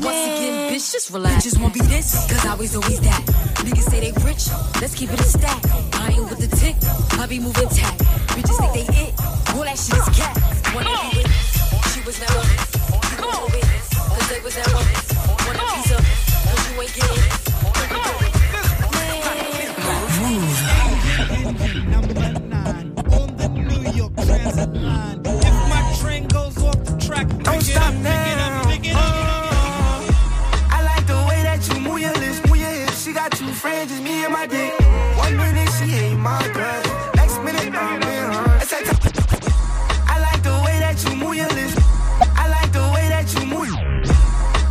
Once again, bitch, just relax. Just won't be this, cause always, always that. Niggas say they rich, let's keep it a stack. I ain't with the tick, I be moving tack. Bitches think they it, all that shit is cat. Wanna be with, she was never. You go with, cause they was never. Want a piece of, cause you ain't getting. If my train goes off the track, Don't stop now. Friends, just me and my dick. One minute she ain't my girl, next minute I'm in her. It's time. I like the way that you move your lips. I like the way that you move.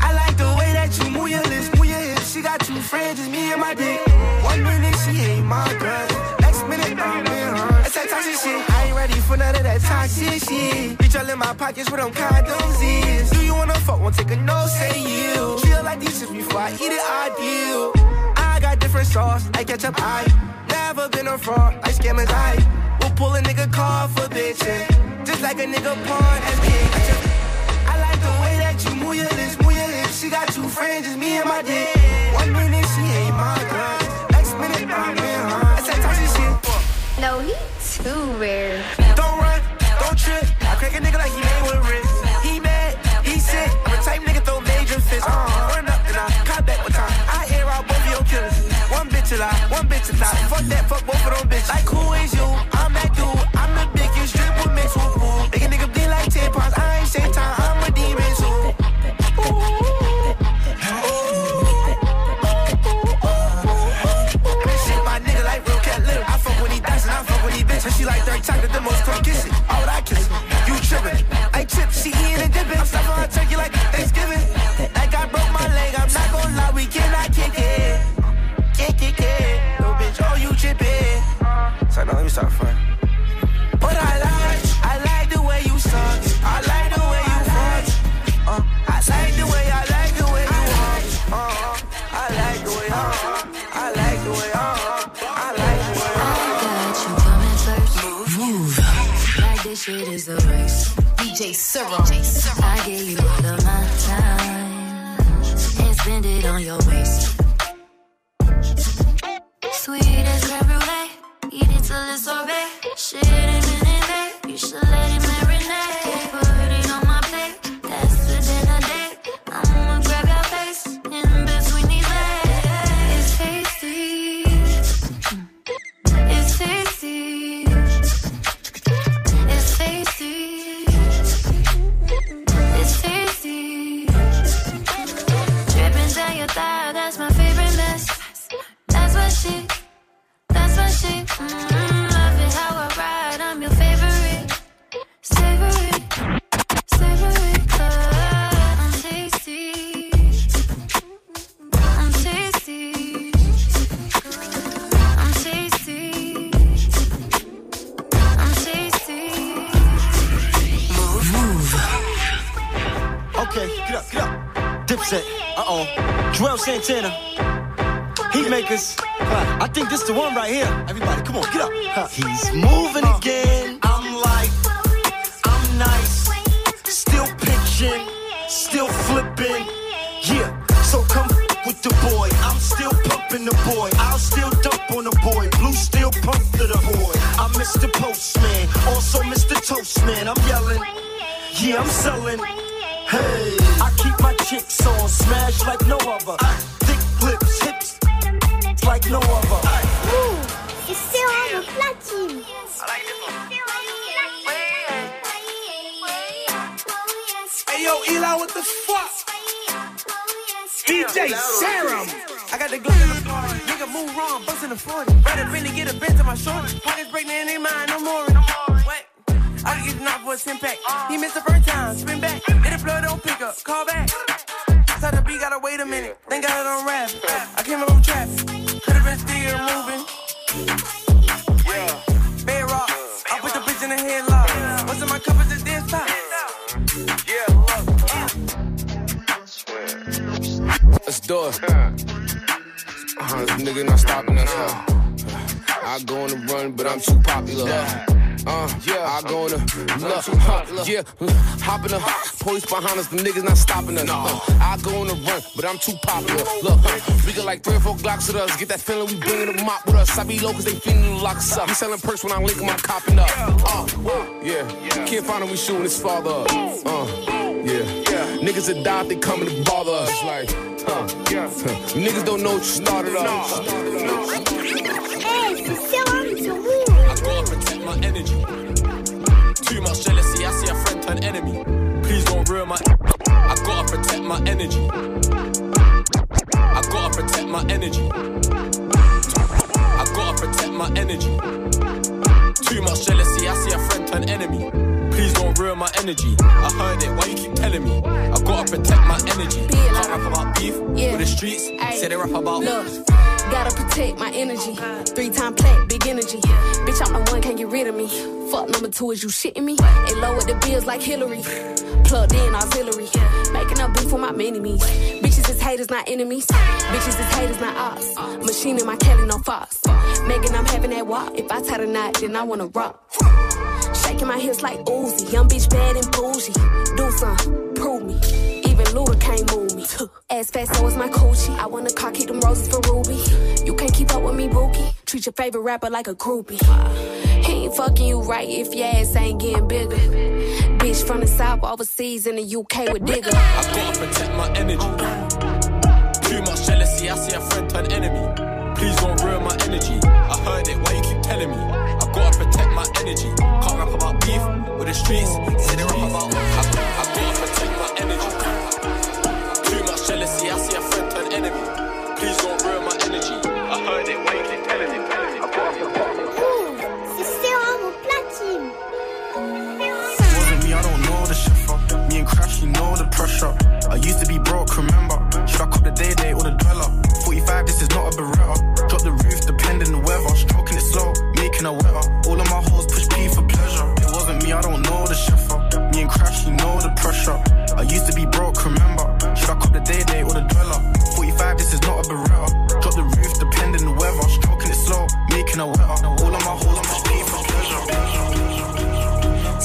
I like the way that you move your lips, move your hips. She got two friends, just me and my dick. One minute she ain't my girl, next minute I'm in her. It's that toxic shit. I ain't ready for none of that toxic shit. Reach all in my pockets where them condoms is. Do you wanna fuck? Won't take a no, say you. Feel like these shits before I eat it, I do. I different sauce, I ketchup, I never been a fraud, I scammers, I will pull a nigga car for bitches. Just like a nigga pawn and bitch. I like the way that you move your lips, move your lips. She got two friends, just me and my dick. One minute she ain't my girl, next minute I'm in her. That's that toxic shit. No, he too rare. Don't run, don't trip. I crack a nigga like he made with wrist. He mad, he sick. I'm a type nigga throw major fists. Uh, run to top. Fuck that, fuck both of them bitches. Like who is you? I'm that dude. I'm the biggest dribble mix with fool. Make a nigga bleed like tampons. I ain't Shaitan, I'm a demon, so. She like 13, police behind us, the niggas not stopping us. Uh, I go on the run, but I'm too popular. Look, huh, we got like three or four Glocks with us. Get that feeling we bringing them up with us. I be low cause they feeling the locks up. We selling perks when I link them, I'm copping up. Uh, yeah, can't find him, we shooting his father up. Uh, yeah, niggas that die, they coming to bother us. Like, huh, huh. niggas don't know what you started up. Hey, c'est Serum sur Move. I gotta protect my energy. Too much jealousy, I see a friend turn enemy. Please don't ruin my. I gotta protect my energy. I gotta protect my energy. I gotta protect my energy. Too much jealousy, I see a friend turn enemy. Please don't ruin my energy. I heard it, why you keep telling me? I gotta protect my energy. Can't rap about beef Yeah. with the streets. Say they rap about. Look, gotta protect my energy. Three time plat, big energy. Bitch, I'm the one, can't get rid of me. Fuck number two, is you shitting me? They lowered the bills like Hillary. Plugged in auxiliary. Making up beef for my enemies. Bitches is haters, not enemies. Bitches is haters, not us. Machine in my Kelly, no fox. Megan, I'm having that walk. If I tie the knot, then I wanna rock. Shaking my hips like Uzi. Young bitch bad and bougie. Do some, prove me. Even Luda can't move me. As fast so is my coochie. I wanna car, keep them roses for Ruby. You can't keep up with me, Bookie. Treat your favorite rapper like a groupie. He ain't fucking you right if your ass ain't getting bigger. Bitch from the south, overseas in the UK with digger. I gotta protect my energy. Too much jealousy, I see a friend turn enemy. Please don't ruin my energy. I heard it, why you keep telling me? I gotta protect my energy. Can't rap about beef with the streets. Say they rap about.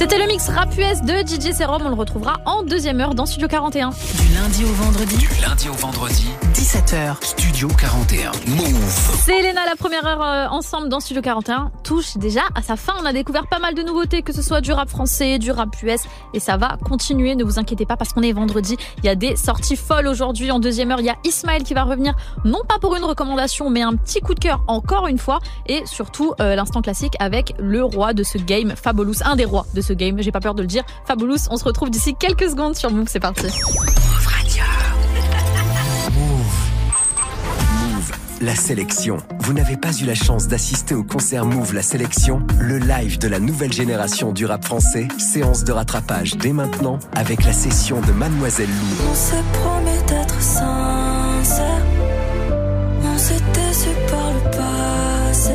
C'était le mix rap US de DJ Serum. On le retrouvera en deuxième heure dans Studio 41. Du lundi au vendredi. Du lundi au vendredi. 17h. Studio 41. Move. C'est Elena, la première heure euh, ensemble dans Studio 41 touche déjà à sa fin. On a découvert pas mal de nouveautés, que ce soit du rap français, du rap US, et ça va continuer. Ne vous inquiétez pas parce qu'on est vendredi. Il y a des sorties folles aujourd'hui. En deuxième heure, il y a Ismaël qui va revenir, non pas pour une recommandation, mais un petit coup de cœur encore une fois, et surtout euh, l'instant classique avec le roi de ce game, Fabulous, un des rois de ce game. J'ai pas peur de le dire. Fabulous, on se retrouve d'ici quelques secondes sur Move. C'est parti. La sélection. Vous n'avez pas eu la chance d'assister au concert Move La Sélection, le live de la nouvelle génération du rap français. Séance de rattrapage dès maintenant avec la session de Mademoiselle Lou. On se promet d'être sincère. On s'est déçu par le passé.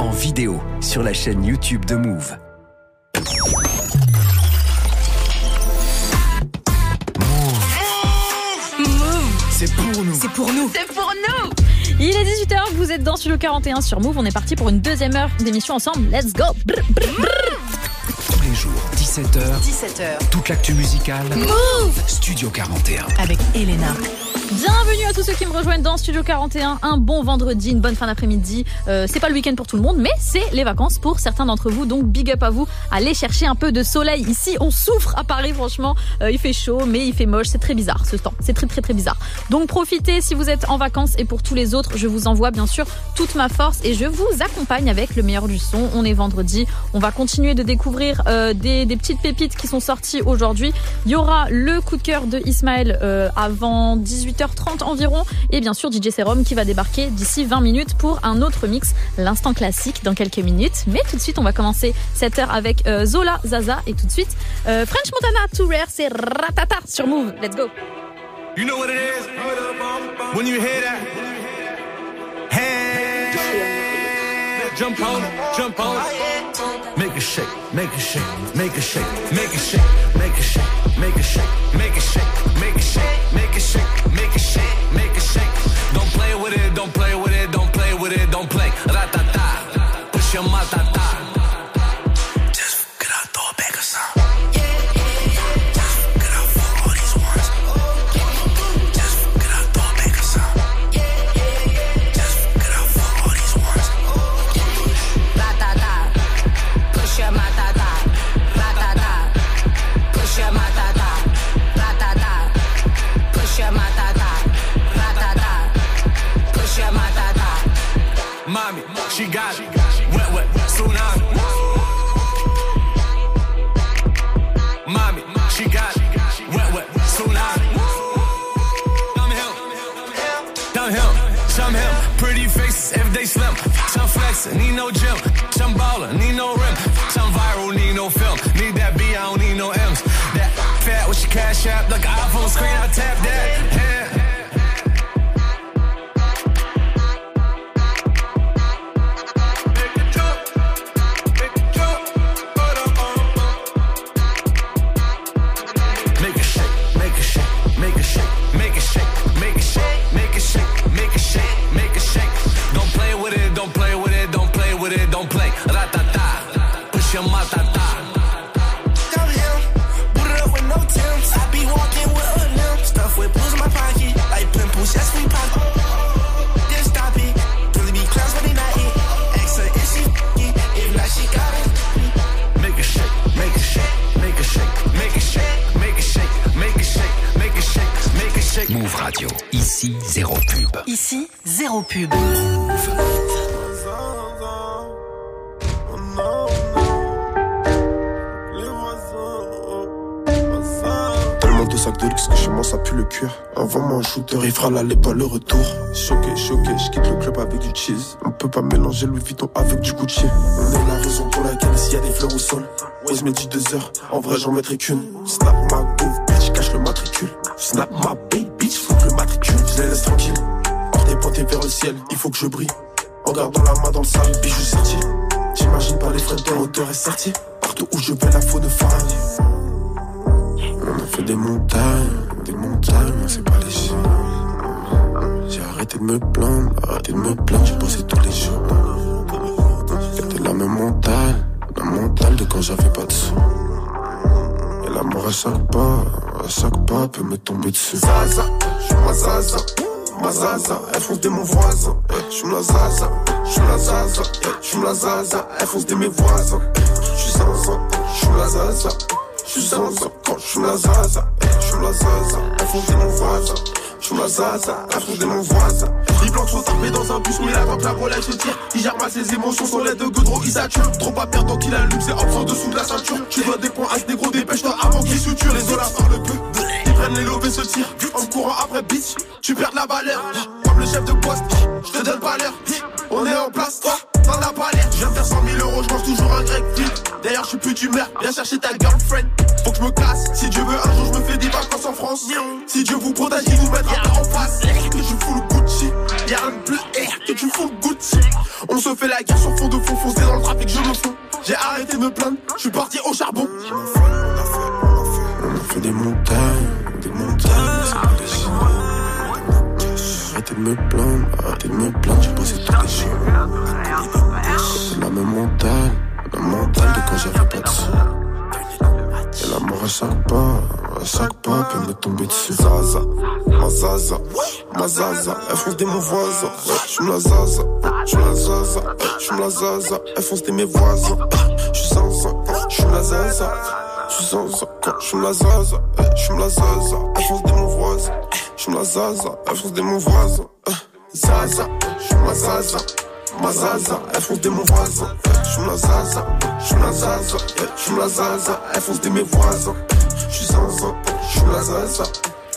En vidéo sur la chaîne YouTube de Move. C'est pour nous. C'est pour nous. C'est pour nous. Il est 18h, vous êtes dans Studio 41 sur Move. On est parti pour une deuxième heure d'émission ensemble. Let's go. Brr, brr, brr. Tous les jours, 17h. 17h. Toute l'actu musicale. Move Studio 41. Avec Elena. Bienvenue à tous ceux qui me rejoignent dans Studio 41. Un bon vendredi, une bonne fin d'après-midi. Euh, c'est pas le week-end pour tout le monde, mais c'est les vacances pour certains d'entre vous. Donc big up à vous. Allez chercher un peu de soleil. Ici, on souffre à Paris, franchement. Euh, il fait chaud, mais il fait moche. C'est très bizarre ce temps. C'est très très très bizarre. Donc profitez si vous êtes en vacances et pour tous les autres, je vous envoie bien sûr toute ma force et je vous accompagne avec le meilleur du son. On est vendredi. On va continuer de découvrir euh, des, des, petites pépites qui sont sorties aujourd'hui. Il y aura le coup de cœur de Ismaël euh, avant 18h. 8h30 environ. Et bien sûr, DJ Serum qui va débarquer d'ici 20 minutes pour un autre mix, l'instant classique, dans quelques minutes. Mais tout de suite, on va commencer cette heure avec euh, Zola, Zaza et tout de suite euh, French Montana, Too Rare, c'est Ratata sur Move. Let's go. Jump on it, jump on it. Make it shake, make it shake, make it shake, make it shake, make it shake, make it shake, make it shake, make it shake, make it shake, make it shake, make it shake. Don't play with it, don't play with it, don't play with it, don't play. Ratata, push your matata. She got it. Wet, wet, tsunami. Mommy, she got it. Wet, wet, tsunami. Downhill, downhill, some him. Pretty faces, everyday slim. Some flexing, need no gym. Some ballin', need no rim. Some viral, need no film. Need that B, I don't need no M's. That fat with your cash app, like an iPhone screen, I tap that. Yeah. Tellement de sacs de luxe que chez moi ça pue le cuir. Envoie-moi un shooter, il fera l'aller pas le retour. Choqué, choqué, je quitte le club avec du cheese. On peut pas mélanger Louis Vuitton avec du Gucci. On est la raison pour laquelle s'il y a des fleurs au sol. Ouais, je mets dit deux heures, en vrai j'en mettrai qu'une. Snap ma go, bitch, cache le matricule. Snap ma baby, bitch, que le matricule. Je les laisse tranquilles, pointés vers le ciel, il faut que je brille. En gardant la main dans le sable, bijou sorti. J'imagine pas les frais de hauteur et sorti. Partout où je vais, la faune faraille. On a fait des montagnes, des montagnes, c'est pas léger. J'ai arrêté de me plaindre, arrêté de me plaindre, j'ai bossé tous les jours. C'était la même mentale, la mentale de quand j'avais pas de sous. Et la mort à chaque pas, à chaque pas peut me tomber dessus. Zaza, j'suis ma zaza, ma zaza, elle fonce des mon voisin. J'suis la zaza, j'suis la zaza, j'suis la zaza, elle fonce des mes voisins. J'suis zinzin, j'suis la zaza. J'suis zinzin quand j'suis la zaza, j'suis la zaza, elle fonce des mon voisin. J'suis la zaza, elle fonce des mon voisin. Les blancs sont armés dans un bus, mais il attend la relève se tire. Il gère mal ses émotions, son lait de goudron, il sature. Trop pas perdre, donc il allume, c'est en dessous de la ceinture. Tu veux des points as négro, dépêche-toi avant qu'il suture. Les olas parlent peu, ils prennent les lobes se tirent. En courant après bitch, tu perds la valeur. Comme le chef de poste, je te donne pas l'heure. On est en place, toi, t'en as pas l'air. Je viens de faire 100 000 euros, je mange toujours un grec. D'ailleurs, je suis plus d'humeur, viens chercher ta girlfriend. Faut que je me casse, si Dieu veut, un jour je me fais des vacances en France. Si Dieu vous protège, il vous mettra en face. Que tu fous le Gucci, y'a plus air que tu fous le Gucci. On se fait la guerre sur fond de fond, foncé dans le trafic, je me fous. J'ai arrêté de me plaindre, je suis parti au charbon. Fait des montagnes, De me plaindre, arrêtez de me plaindre, j'ai bossé tous les jours. C'est la même mentale, la mentale de quand j'avais pas de sous. Et la mort à chaque pas, à À chaque pas peut me tomber dessus. Zaza, ma zaza, ma zaza, elle fonce des mon voisin. J'suis la zaza, j'suis la zaza, j'suis la zaza, elle fonce des mes voisins. J'suis zaza, j'suis la zaza. J'suis zaza, j'suis la zaza, j'suis la zaza, elle fonce des mon voisin. J'suis la zaza, elle fonce des mon voisin. Zaza, j'suis la zaza. Ma zaza, elle fonce des mon voisin. J'suis la zaza, j'suis la zaza, j'suis la zaza, elle fonce des mes voisins. J'suis zaza, j'suis la zaza,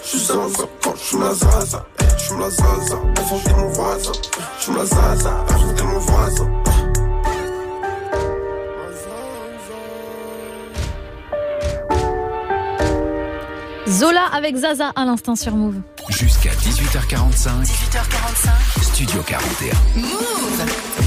j'suis zaza, j'suis la zaza, j'suis la zaza, elle fonce des mon voisin. J'suis la zaza, elle fonce des mon voisin. Zola avec Zaza à l'instant sur Move. Jusqu'à 18h45. 18h45. Studio 41. Move.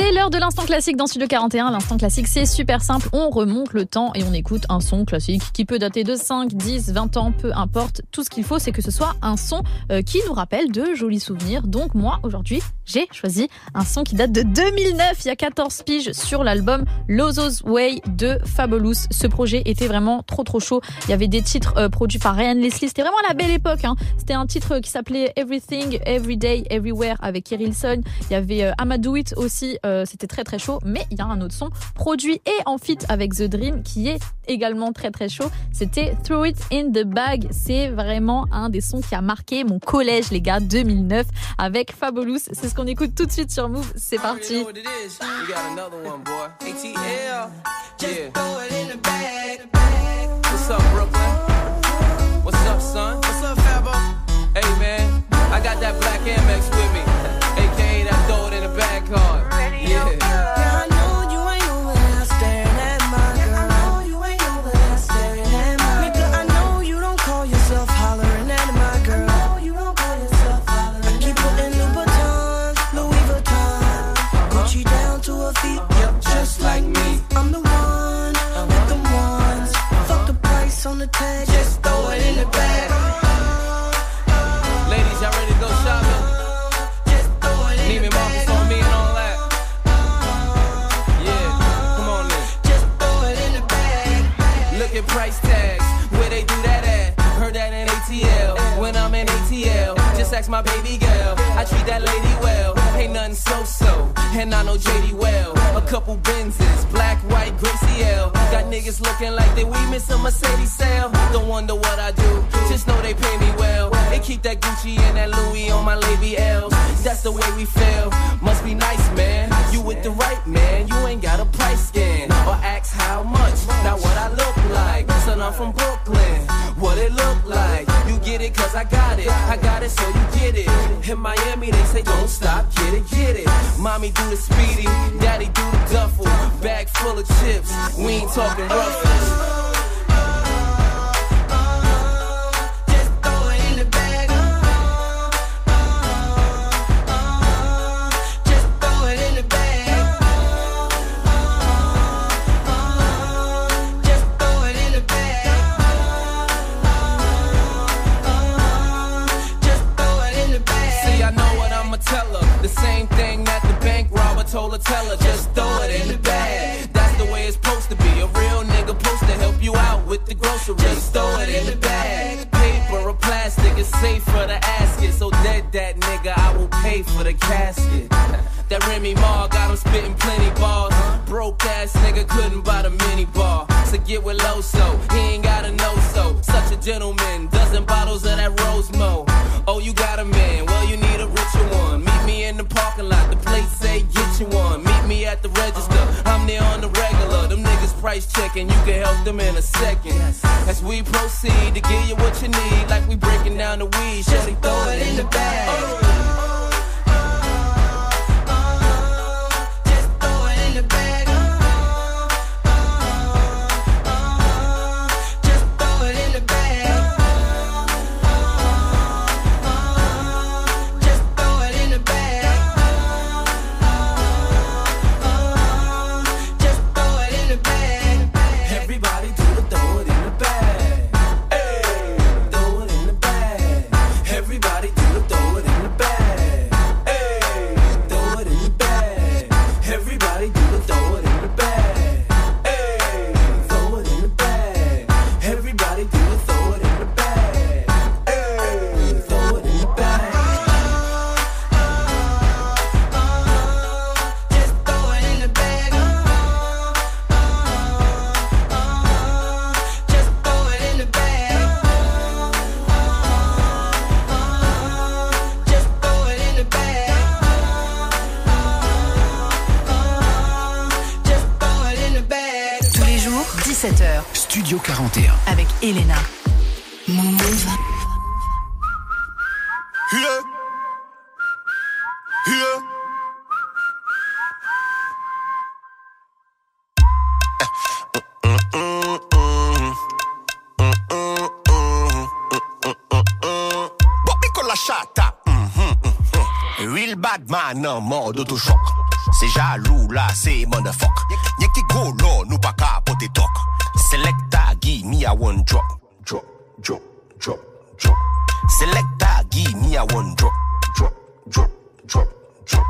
C'est l'heure de l'instant classique dans Studio 41. L'instant classique, c'est super simple. On remonte le temps et on écoute un son classique qui peut dater de 5, 10, 20 ans, peu importe. Tout ce qu'il faut, c'est que ce soit un son euh, qui nous rappelle de jolis souvenirs. Donc moi, aujourd'hui, j'ai choisi un son qui date de 2009, il y a 14 piges sur l'album Lozo's Way de Fabulous. Ce projet était vraiment trop trop chaud. Il y avait des titres euh, produits par Ryan Leslie. C'était vraiment la belle époque. Hein. C'était un titre qui s'appelait Everything, Everyday, Everywhere avec Kerilson. Il y avait euh, Amadou It aussi. Euh, c'était très très chaud. Mais il y a un autre son produit et en fit avec The Dream qui est également très très chaud. C'était Throw It in the Bag. C'est vraiment un des sons qui a marqué mon collège, les gars, 2009 avec Fabulous. C'est ce qu'on écoute tout de suite sur Move. C'est parti. What's up, Brooklyn? What's up, son? What's up, Fabo? Hey, man, I got that black Amex with me, ask my baby girl. I treat that lady well. Ain't nothing so-so, and I know JD well. A couple Benzes, black, white, Gracie L. Got niggas looking like they we miss a Mercedes sale. Don't wonder what I do, just know they pay me well. They keep that Gucci and that Louis on my lady L's. That's the way we feel. Must be nice, man. You with the right man, you ain't got a price scan or ask how much. Not what I look like. Son, I'm from Brooklyn. What it look like? You get it cause I got it. I got it so you get it. In Miami they say don't stop, get it, get it. Mommy do the speedy, daddy do the duffel. Bag full of chips, we ain't talking ruffles. Her, tell her, just throw it in the bag. That's the way it's supposed to be. A real nigga supposed to help you out with the groceries. Just throw it in the bag. Paper or plastic is safe for the asket. So dead that nigga, I will pay for the casket. That Remy Ma got him spitting plenty bars. Broke ass nigga couldn't buy the mini bar. So get with Loso, he ain't got a no so. Such a gentleman, dozen bottles of that Rosemo. Oh, you got a man, well, you need a richer one. Meet me in the parking lot, the place say get you one. Meet me at the register, I'm there on the regular. Them niggas price checking, you can help them in a second. As we proceed to give you what you need, like we breaking down the weed, shorty throw it in the bag. Studio 41. Avec Elena. Move. Yeah. Yeah. Bobby con la chatta. Mhm, mhm. Real bad man en mode autochoc. C'est jaloux là, c'est motherfuck. Y'a qui go là, nous pas capoter talk. Selecta, give me a one drop. Drop, drop, drop, drop. Selecta, give me a one drop. Drop, drop, drop, drop.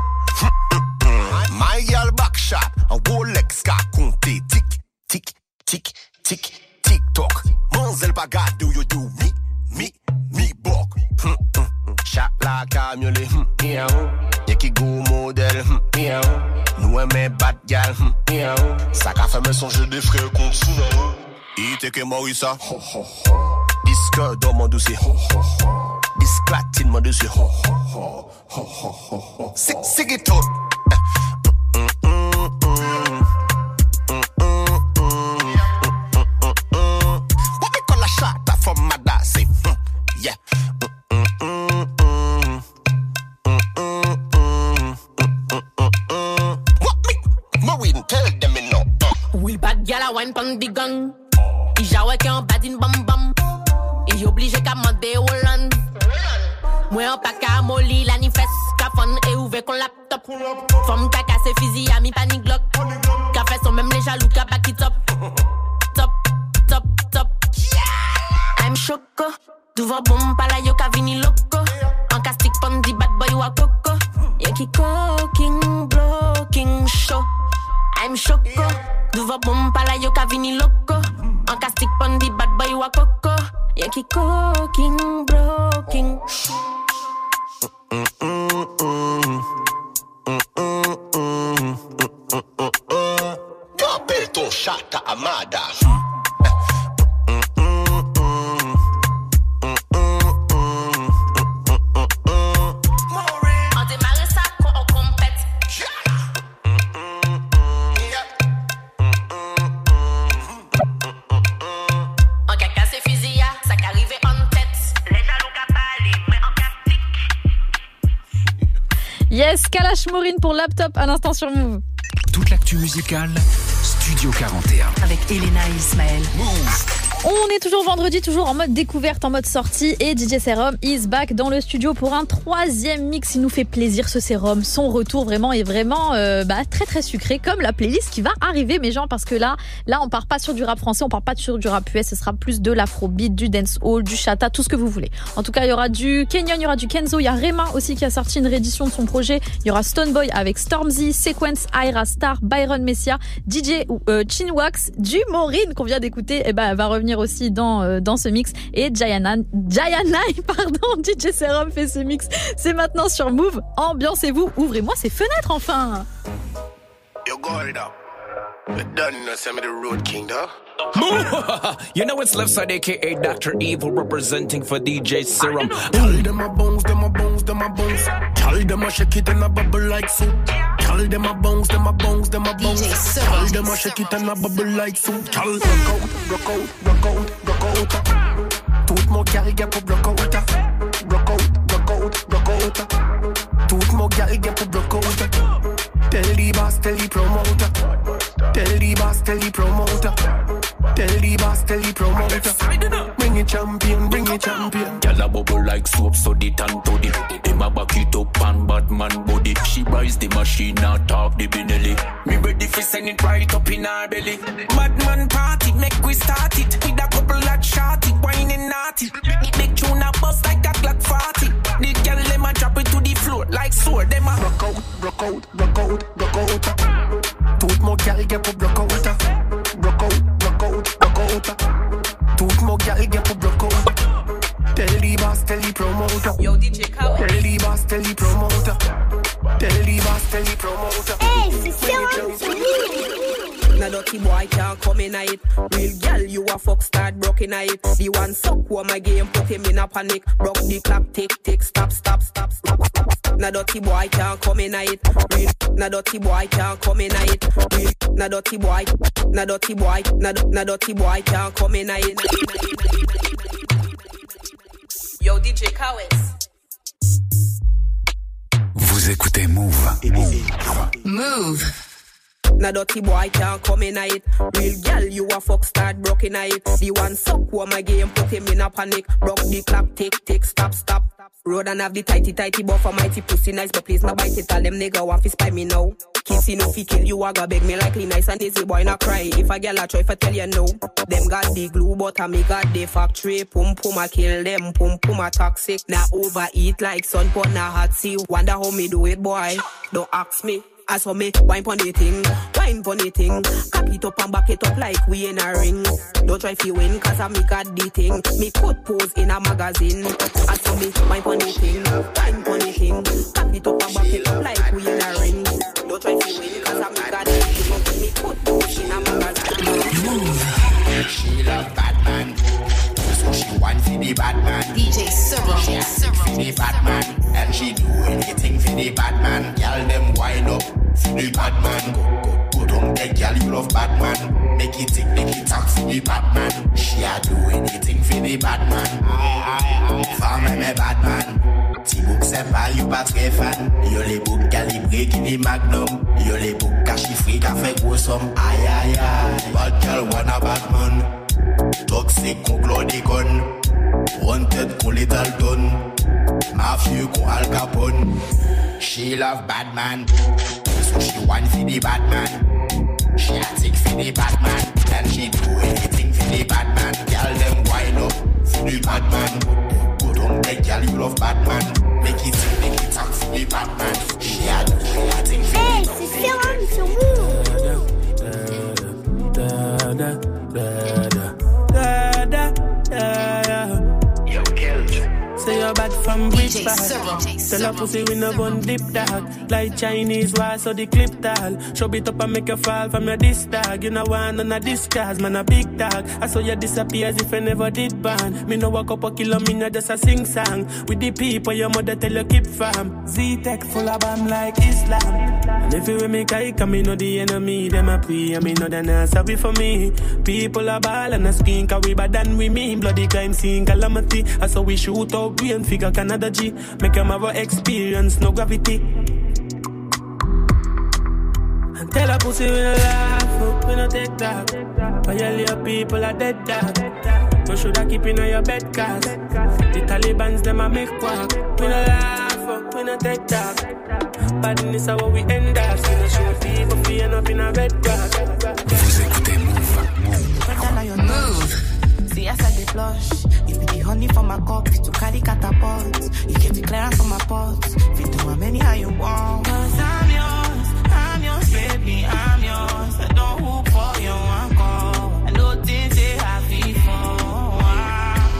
My girl back shot, a Rolex ka compter tic, tic, tic, tic, tic toc. Manzel pas garde où you do me, me, me bok? Shot la camiolet, hum, yeah, qui go hum, yeah. Nous aimons bad gal, yeah. Ça qu'a fait me songer des frères contre Sunao. Il était que Morissa. Disque dans mon dossier. Disclatine mon dossier. C'est c'est qui tout. What me call a shot from my dad say, mm, yeah. What me? Marine tell them me no. Will bad gal a wine pon the gang. Jawe ke an bad in bam bam. I oblige ka mande Holland. Mwen an pa ka moli la ni fes. Ka fon e ouve kon laptop. Fom ka kase fizi a mi pani glock. Ka fe son même les jaloux ka back it up. Top, top, top. I'm choco. Duva bom pala yo ka vini loco. An ka stick pon di bad boy wa coco. Yo ki cooking, blocking show. I'm choco. Duva bom pala yo ka vini loco. An ka stick pon di bad boy wa coco. Yo ki cooking, blocking Kapel ton chata amada. Yes, Kalash Maureen pour laptop à l'instant sur Move. Toute l'actu musicale, Studio 41. Avec Elena et Ismaël. On est toujours vendredi, toujours en mode découverte, en mode sortie et DJ Serum is back dans le studio pour un troisième mix. Il nous fait plaisir ce Serum, son retour vraiment est vraiment euh, bah, très très sucré comme la playlist qui va arriver mes gens parce que là, là on part pas sur du rap français, on part pas sur du rap US, ce sera plus de l'afrobeat, du dancehall, du chata, tout ce que vous voulez. En tout cas, il y aura du Kenyon, il y aura du Kenzo, il y a Rema aussi qui a sorti une réédition de son projet. Il y aura Stoneboy avec Stormzy, Sequence, Ira Star, Byron Messia, DJ euh, Chinwax, du Maureen qu'on vient d'écouter, et ben elle va revenir aussi dans euh, dans ce mix et Jayana Jayana <laughs> pardon, DJ Serum fait ce mix. C'est maintenant sur Move. Ambiancez-vous, ouvrez-moi ces fenêtres enfin. You got it up. You know, send me the road king, though. <laughs> you know it's left side, aka Dr. Evil, representing for DJ Serum. Tell them a bones, them a bones, them a bones. Tell them a shake it and a bubble like soup. Tell them a bones, them a bones, them a bones. Tell them a shake it and a bubble like soup. Tell rock out, rock out, rock out, rock out. Tout mon gars il pour block out. Rock out, rock out, rock out. Tout mon gars il pour block out. Tell the boss, tell the promoter. Tell the boss, tell the promoter. Tell the boss, tell the promoter. Bring it champion, bring it champion. Gyal a bubble like soap, so the tan to the. Them a back it up and bad man body. She buys the machine, now talk the Benelli. Me ready for send it right up in her belly. Bad man party, make we start it. With a couple of shorty, whining naughty. Big, big tune a bust like a clock 40. The gyal them a drop it to the floor like sword. Them a rock out, rock out, rock out, rock out. Tout mon gars il pour block out. Rock out, rock out, rock out. Tout mon gars il pour block out. Tell the boss, tell the promoter. Yo, DJ Khaled. Tell the boss, tell the promoter. Tell the boss, tell the promoter. Hey, c'est Move. Dirty boy can't come in it. Real you a fuck start broken it. The one suck who my game put him in a panic. Broke the clock, tick tick, stop, stop, stop, stop, stop. Now dirty boy can't come in it. Real, now dirty boy can't come in it. Real, now dirty boy, dirty boy, now now dirty boy can't come in it. Yo DJ Kawes. Vous écoutez Move. Move. Now dirty boy can't come in it. Real gal, you a fuck start broken it. The one suck who my game put him in a panic. Broke the clock, tick tick, stop stop. Road and have the tighty tighty buffer mighty pussy nice, but please no bite it. Tell them nigga want fi spy me now. Kissy no fi kill you, I go beg me likely nice and easy boy not cry. If a gal a try fi tell you no, them got the glue, but I me got the factory. Pum pum I kill them, pum pum I toxic. Now overeat like sun pot na hot sea. Wonder how me do it, boy. Don't ask me. I saw me wine pon the thing, wine pon the thing. Cock it up and back it up like we in a ring. Don't try fi win, cause I me got the thing. Me put pose in a magazine. I saw me wine pon the thing, wine pon the thing. Cock it up and back it up like we in a ring. Don't try fi win, cause I me got the thing. Me put pose in a magazine. She love Batman. She want for the Batman. DJ Servo. She a sick for the Batman. And she do anything for the Batman. Girl them wind up for the Batman. Go, go, go down there, girl, you love Batman. Make it tick, make it talk for the Batman. She a do anything for the aye, aye. Femme me Batman. Ti bouk se pa, you pas très fan Yo les bouk calibré qui ni magnum Yo les bouk ka chiffré ka fait gros somme Aïe aïe aïe Bad girl wanna Batman Toxic kon Claude Gun. Wanted kon Little Don Mafia kon Al Capone. She love Batman. So she want for the Batman. She a tick for the Batman. And she do anything for the Batman. Girl them wind up for the Batman. Go down there girl you love Batman. Make it tick, make it talk for the Batman. She a do anything for Hey, the c'est Serum sur Move. Say you're bad from which part? Tell a pussy we no gun dip dog. Like Chinese wall so the clip tall. Show it up and make you fall from your disc dog. You know one on a disguise man a big dog. I saw you disappear as if I never did ban Me no walk up a kilo me no just a sing song. With the people your mother tell you keep farm. Z-Tech full of bomb like Islam. And if you with me kike me know the enemy Them a pray I me know they not sorry for me. People are ball and a skin Cause we bad than we mean. Bloody crime scene calamity. I saw we shoot out brain figure Canada G Make them have a experience no gravity and tell a pussy we no laugh, oh, we no take that. Violate people are dead dog. No shoulda keep in your bed cause the Taliban's them a make quack. We no laugh, oh, we no take that. Badness is how we end up. We no show people end up in a red grass. Vous écoutez Move. Move. See I be the honey for my cup, to carry catapult. You get the clearance for my pots. Fit do how many how you want. Cause I'm yours, I'm yours, baby, I'm yours. I don't hoop for you, one call. I know things they have before.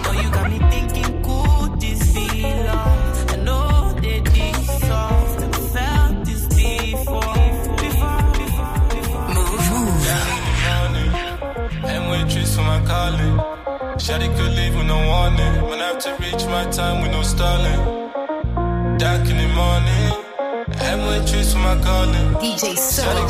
But you got me thinking, could this be love? I know this soft. Never felt this before. Before, before, before. And waitress for my calling. Shawty could with no warning. When I have to reach my time with no stalling. Dark in the morning. And waitress for my calling. DJ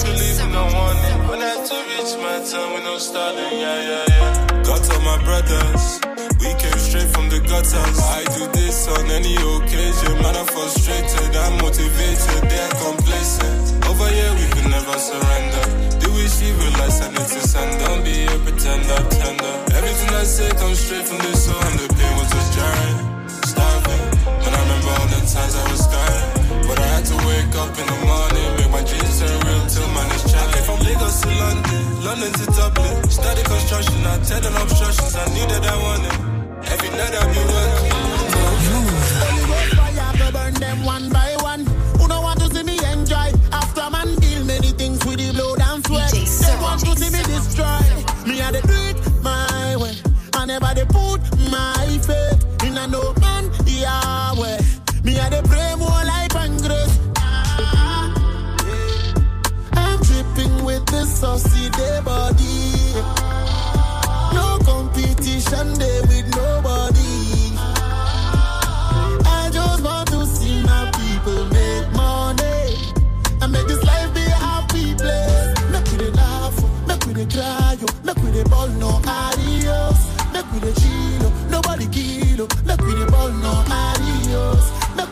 could leave with no warning. When I have to reach my time with no stalling. Yeah, yeah, yeah. Got all my brothers. We came straight from the gutters. I do this on any occasion. Man, I'm frustrated. I'm motivated. They're complacent. Over here, we could never surrender. Do we see real life? Send it to send. Don't be a pretender, tender. Everything I say comes straight from the soul, and the pain was just jarring. Starving. When I remember all the times I was scarring. But I had to wake up in the morning, make my dreams turn real till man is chatting. Came from Lagos to London, London to Dublin. Study construction, I tell them obstructions, I knew that I wanted. Every night I be working. Fire burn them one by one. Want to see me destroy. Me I dey do it my way. I never dey put my faith in a no man Yahweh. Me I dey pray more life and grace. Ah. I'm dripping with this saucy day,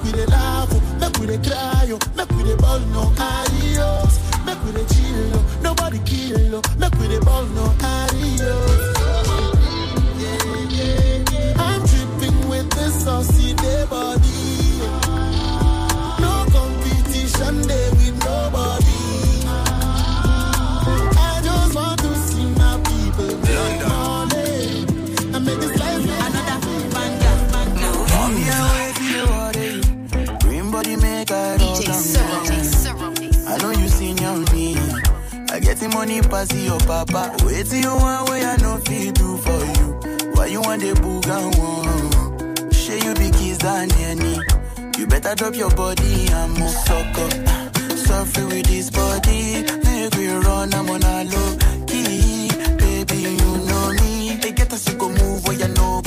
we dey laugh, oh. make we dey cry, oh. make we dey ball no eyes, make we dey chill. Oh. Money pass your papa. Wait till you want where I no feel do for you. Why you want the booga one? Share you be kiss than any. You better drop your body and move suck up. Suffer with this body. Make we run, I'm on a low key. Baby, you know me. They get us to go move where you no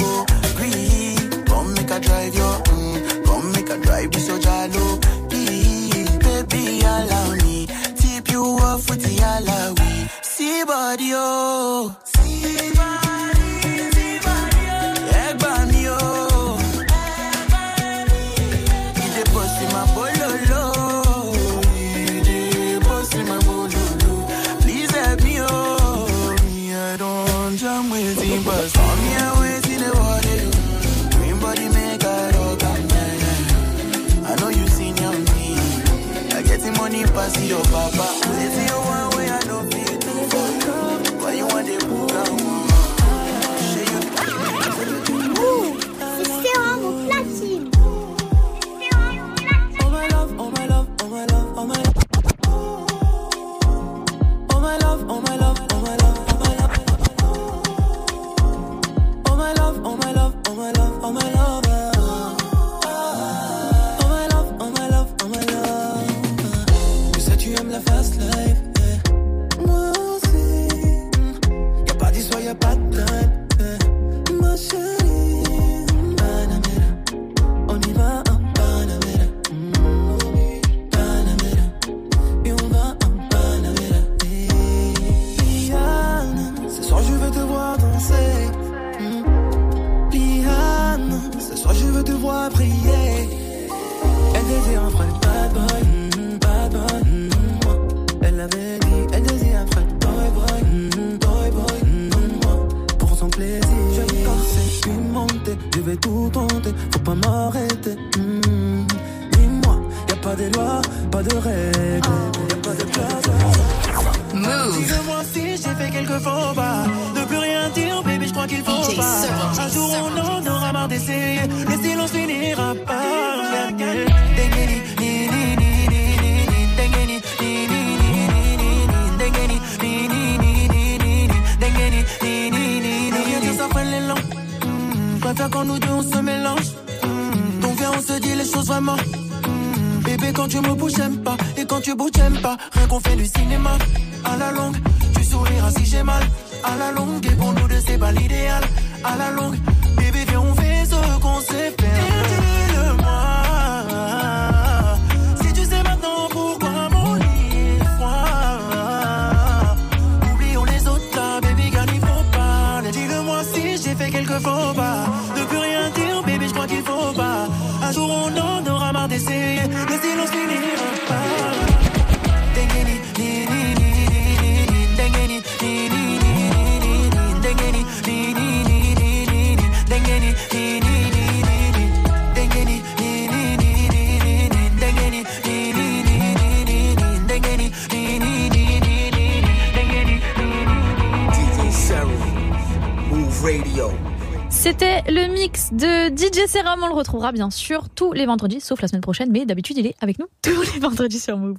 DJ Serum. On le retrouvera bien sûr tous les vendredis, sauf la semaine prochaine, mais d'habitude il est avec nous <laughs> tous les vendredis sur Move.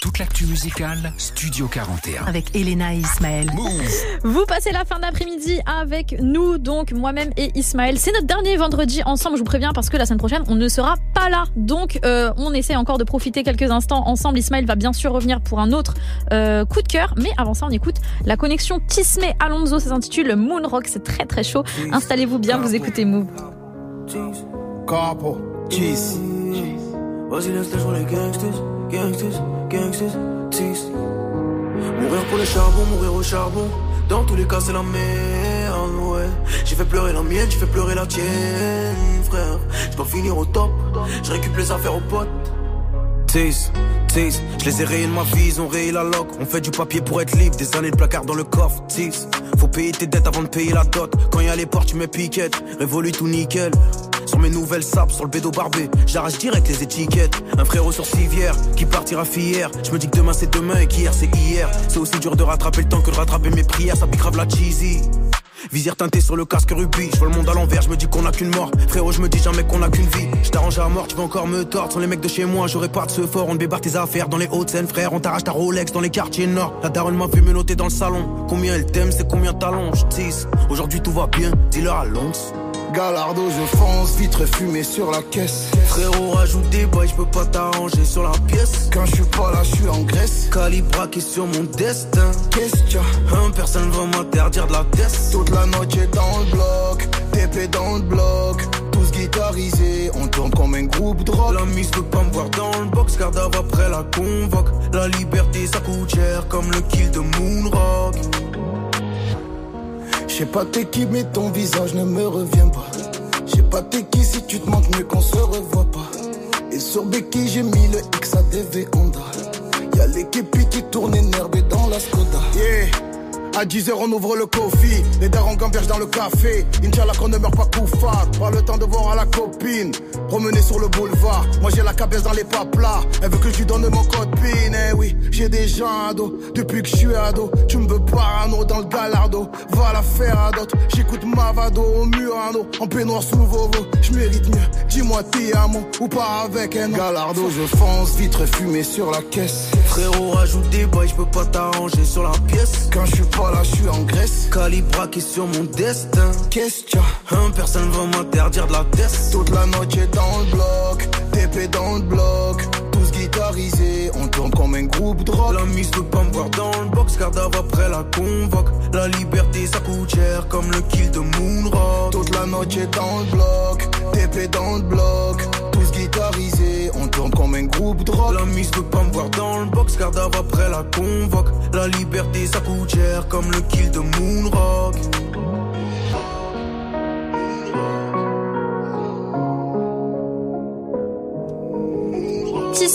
Toute l'actu musicale, Studio 41. Avec Elena et Ismaël. Vous passez la fin d'après-midi avec nous, donc moi-même et Ismaël. C'est notre dernier vendredi ensemble, je vous préviens, parce que la semaine prochaine, on ne sera pas là. Donc, euh, on essaie encore de profiter quelques instants ensemble. Ismaël va bien sûr revenir pour un autre euh, coup de cœur. Mais avant ça, on écoute la connexion Tismé Alonso. Ça s'intitule Moon Rock. C'est très très chaud. Installez-vous bien, vous écoutez Move. Capo, cheese. Vas-y, laisse jouer les gangsters, gangsters, gangsters, cheese. Mourir pour le charbon, mourir au charbon. Dans tous les cas, c'est la merde, ouais. J'ai fait pleurer la mienne, j'ai fait pleurer la tienne, frère. Je dois finir au top, je récupère les affaires aux potes. Tease, tease, je les ai rayés de ma vie, ils ont rayé la loc. On fait du papier pour être libre, des années de placard dans le coffre. Tease, faut payer tes dettes avant de payer la dot. Quand y a les portes, tu mets piquette, révolue tout nickel. Sur mes nouvelles sapes, sur le bédo barbé, j'arrache direct les étiquettes. Un frérot sur civière qui partira fier. Je me dis que demain c'est demain et qu'hier c'est hier. C'est aussi dur de rattraper le temps que de rattraper mes prières, ça pique grave la cheesy. Visière teintée sur le casque rubis. Je vois le monde à l'envers, je me dis qu'on a qu'une mort. Frérot, je me dis jamais qu'on a qu'une vie. Je t'arrange à mort, tu vas encore me tordre. Sans les mecs de chez moi, j'aurais pas de ce fort. On débarque tes affaires dans les Hauts-de-Seine, frère. On t'arrache ta Rolex dans les quartiers nord. La daronne m'a vu me noter dans le salon. Combien elle t'aime, c'est combien t'allonges? Aujourd'hui tout va bien, dis-leur à l'once. Galardo, je fonce, vitre fumée sur la caisse. Frérot, rajoute des boys, je peux pas t'arranger sur la pièce. Quand je suis pas là, je suis en Grèce. Calibra qui sur mon destin. Qu'est-ce que Un personne va m'interdire de la test. Toute la noche dans le bloc, TP dans le bloc. Tous guitarisés, on tourne comme un groupe de rock. La mise peut pas me voir dans le box, garde après la convoque. La liberté, ça coûte cher comme le kill de Moonrock. Sais pas t'es qui, mais ton visage ne me revient pas. Je sais pas t'es qui, si tu te manques mieux qu'on se revoit pas. Et sur Becky, j'ai mis le XADV Honda. Y'a l'équipe qui tourne énervé dans la Skoda. Yeah. À 10h on ouvre le coffee, les darons gambergent dans le café. Inch'Allah qu'on ne meurt pas coufard, pas le temps de voir à la copine. Promener sur le boulevard, moi j'ai la cabesse dans les paplas. Elle veut que je lui donne mon code PIN, eh oui, j'ai déjà un dos. Depuis que je suis ado, tu me veux parano dans le galardo. Va la faire à d'autres, j'écoute Mavado au Murano. En peignoir sous Vovo, je mérite mieux. Dis-moi t'es mon ou pas avec un galardo. Je fonce, vitre fumée sur la caisse. Frérot, rajoute des boys, je peux pas t'arranger sur la pièce. Quand je suis pas là, je suis en Grèce. Calibra qui sur mon destin. Qu'est-ce que Un personne va m'interdire de la test. Toute la noche dans le bloc, TP dans le bloc. Tous guitarisés, on tourne comme un groupe de rock. La mise peut pas me voir dans le box, garde après la convoque. La liberté ça coûte cher comme le kill de Moonrock. Toute la noche dans le bloc, TP dans le bloc. On tourne comme un groupe rock. La mise peut pas me voir dans le box, garde après la convoque. La liberté ça coûte cher comme le kill de Moonrock.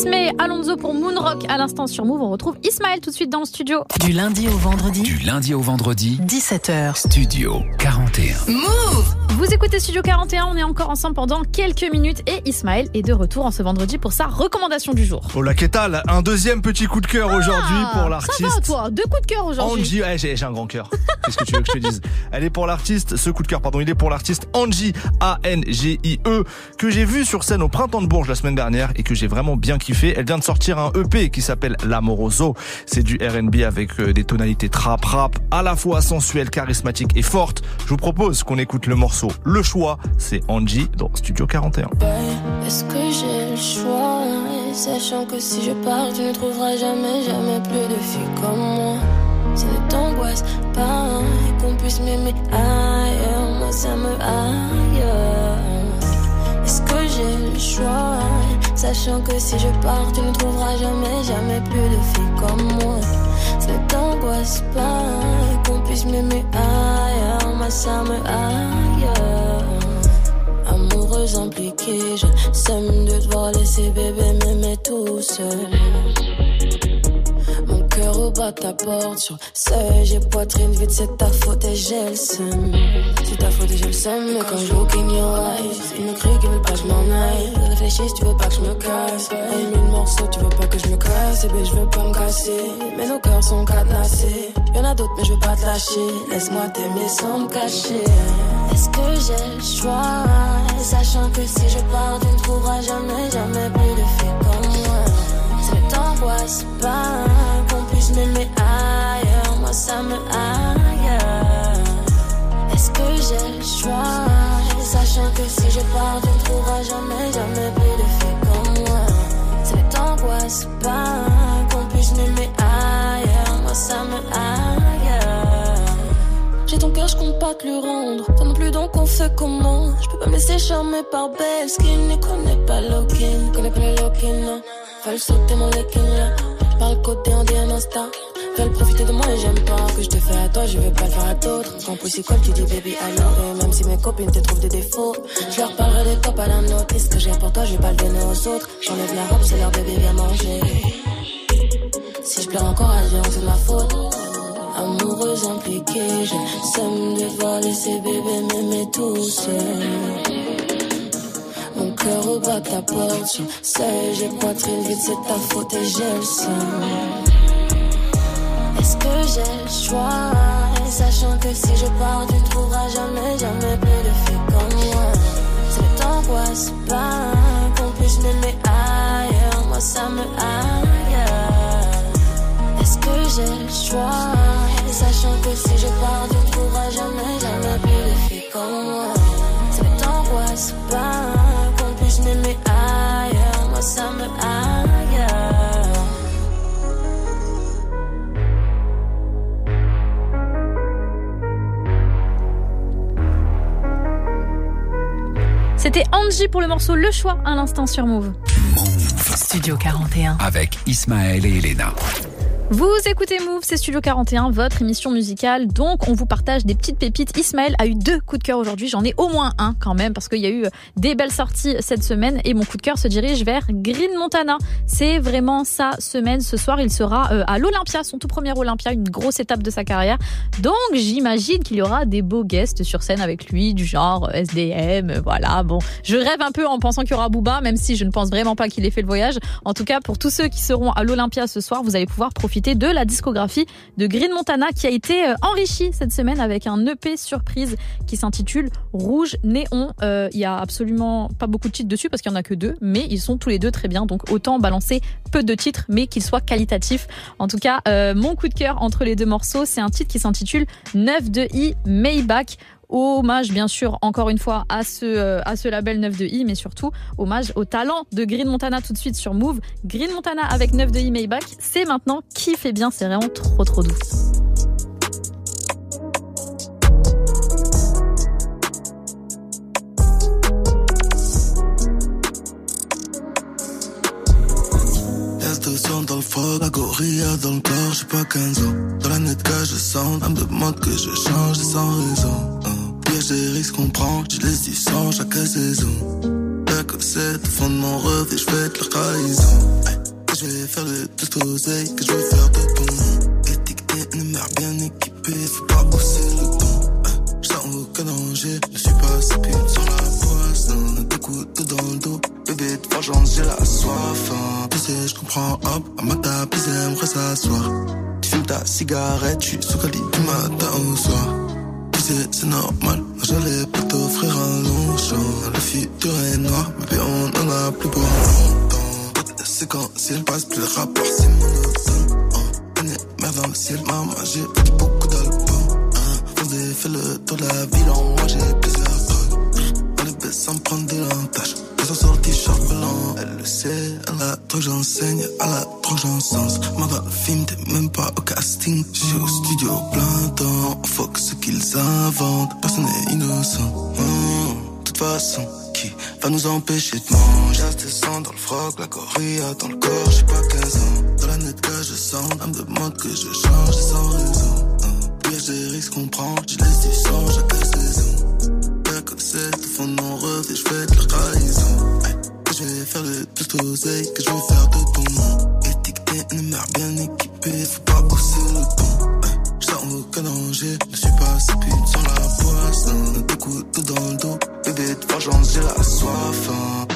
Tismé, Alonso pour Moonrock à l'instant sur Move. On retrouve Ismaël tout de suite dans le studio. Du lundi au vendredi. Du lundi au vendredi. 17h. Studio 41. Move Vous écoutez Studio 41, on est encore ensemble pendant quelques minutes et Ismaël est de retour en ce vendredi pour sa recommandation du jour. Hola, qu'est-ce Un deuxième petit coup de cœur aujourd'hui pour l'artiste. Ça va toi, deux coups de cœur aujourd'hui. Angie, ouais, j'ai j'ai un grand cœur. <laughs> Qu'est-ce que tu veux que je te dise? Elle est pour l'artiste, ce coup de cœur, pardon, il est pour l'artiste Angie, A-N-G-I-E, que j'ai vu sur scène au Printemps de Bourges la semaine dernière et que j'ai vraiment bien kiffé. Elle vient de sortir un EP qui s'appelle L'Amoroso. C'est du R&B avec euh, des tonalités trap rap, à la fois sensuelles, charismatiques et fortes. Je vous propose qu'on écoute le morceau. Le choix, c'est Angie dans Studio 41. Est-ce que j'ai le Sachant que si je pars, tu ne trouveras jamais, jamais plus de filles comme moi. Pas qu'on puisse. Que j'ai le choix Sachant que si je pars, tu ne trouveras jamais, jamais plus de filles comme moi. Ne t'angoisse pas qu'on puisse m'aimer ailleurs. Moi, ça me ailleurs. Amoureuse impliquée, je sème de devoir laisser bébé m'aimer tout seul. Au bas ta porte, sur seuil, j'ai poitrine vide, c'est ta faute et j'ai le seum. C'est ta faute et j'ai le seum, mais quand je look in your eyes, ils me crient qu'ils veulent pas que je m'en aille. Réfléchissent, tu veux pas que je me casse. Hey, mille morceaux, tu veux pas que je me casse. Et ben, je veux pas me casser, mais nos cœurs sont cadenassés. Y'en a d'autres, mais je veux pas te lâcher. Laisse-moi t'aimer sans me cacher. Est-ce que j'ai le choix? Sachant que si je pars, tu ne trouveras jamais, jamais plus de filles comme moi. Ça ne t'angoisse pas m'aimer ailleurs. Moi, ça me ailleurs. Est-ce que j'ai le choix? Sachant que si je pars, tu ne trouveras jamais, jamais plus de comme moi. Ça ne t'angoisse pas qu'on puisse m'aimer ailleurs. Moi, ça me ailleurs. J'ai ton cœur, je compte pas te lui rendre. Toi non plus, donc on fait comment? Je peux pas me laisser charmer par belle skin. Ne connais pas Lokin, connais pas le Lokin, non. Fallait sauter mon lekin là. Par le côté, un instant. Veulent profiter de moi et j'aime pas que je te fais à toi, je vais pas le faire à d'autres. Quand poussé colle, tu dis baby alors. Et même si mes copines te trouvent des défauts, je leur parlerai des top à la note. Et ce que j'ai pour toi, je vais pas le donner aux autres. J'enlève la robe, c'est leur bébé, viens manger. Si je pleure encore à Dieu, c'est ma faute. Amoureuse impliquée, je sème de devoir laisser bébé m'aimer tout seul. Au bas de ta porte, je sais, j'ai vide, c'est ta faute et j'ai le. Est-ce que j'ai le choix? Sachant que si je pars, tu ne trouveras jamais, jamais plus de filles comme moi. C'est t'angoisse pas qu'on puisse m'aimer ailleurs. Moi, ça me ailleurs. Est-ce que j'ai le choix? Sachant que si je pars, tu ne trouveras jamais, jamais plus de filles comme moi. C'est t'angoisse pas qu'on puisse m'aimer ailleurs. Moi, ça me ailleurs. C'était Angie pour le morceau Le Choix à l'instant sur Move. Studio 41. Avec Ismaël et Elena. Vous écoutez Move, c'est Studio 41, votre émission musicale. Donc, on vous partage des petites pépites. Ismaël a eu deux coups de cœur aujourd'hui. J'en ai au moins un quand même parce qu'il y a eu des belles sorties cette semaine et mon coup de cœur se dirige vers Green Montana. C'est vraiment sa semaine. Ce soir, il sera euh, à l'Olympia, son tout premier Olympia, une grosse étape de sa carrière. Donc, j'imagine qu'il y aura des beaux guests sur scène avec lui, du genre euh, SDM. euh, Voilà, bon. Je rêve un peu en pensant qu'il y aura Booba, même si je ne pense vraiment pas qu'il ait fait le voyage. En tout cas, pour tous ceux qui seront à l'Olympia ce soir, vous allez pouvoir profiter de la discographie de Green Montana qui a été euh, enrichie cette semaine avec un EP surprise qui s'intitule Rouge Néon. Euh, Il y a absolument pas beaucoup de titres dessus parce qu'il y en a que deux, mais ils sont tous les deux très bien. Donc autant balancer peu de titres, mais qu'ils soient qualitatifs. En tout cas, euh, mon coup de cœur entre les deux morceaux, c'est un titre qui s'intitule 9 de I Maybach. Hommage bien sûr encore une fois à ce euh, label 9 de I mais surtout hommage au talent de Green Montana tout de suite sur Move. Green Montana avec 9 de I Maybach, c'est maintenant qui fait bien, c'est vraiment trop trop doux. S200 dans le froc, la gorilla dans le corps, j'ai pas 15 ans. Dans la net que je sens, elle me demande que je change sans raison. Hein. Piège des risques qu'on prend, je les dis sans chaque saison. La cassette au fond de mon rêve et je fête leur trahison. Hey, je vais faire le tout oseille, que je vais faire de nom. Étiqueté, une mère bien équipée, faut pas hausser le. Hey, je sens aucun danger, je suis pas si pute sur la poisson. Deux couteaux dans le dos, bébé de vengeance, j'ai la soif. Hein. Tu je comprends, hop, à ma ils aimeraient s'asseoir. Tu fumes ta cigarette, suis sous cali du matin au soir. Tu sais, c'est normal, j'allais pas t'offrir un long champ. Le futur est noir, bébé, on en a plus pour longtemps. C'est quand s'il passe plus le rapport, c'est monotone. On est merde dans le ciel, maman, j'ai beaucoup d'albums. Hein. Fait le tour de la ville, en moi j'ai plusieurs drogues. On est baisse sans prendre de l'entache. Ils sont sur le blanc, elle le sait. Elle a trop que j'enseigne, elle a trop que j'encense. Dans le film, t'es même pas au casting. J'suis au studio plein temps. On fuck ce qu'ils inventent. Personne n'est innocent. De toute façon, qui va nous empêcher de manger? J'ai sang dans le froc, la gorilla dans le corps, j'ai pas 15 ans. Dans la net que je sens, elle me demande que je change sans raison. Hum, Piège des risques qu'on prend, je laisse du sang. Cassette au fond de mon rêve et je de la trahison. Que je vais faire le tout oseille, que je vais faire de ton nom. Étiqueté, une mère bien équipée, faut pas hausser le. Hey, je sens aucun danger, je suis pas si pute sur la poisson. Deux couteaux dans le dos, bébé de vengeance, j'ai la soif. hein.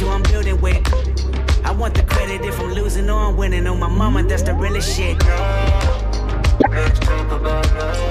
You I'm building with. I want the credit if I'm losing or I'm winning. On my mama, that's the realest shit. Let's talk about love.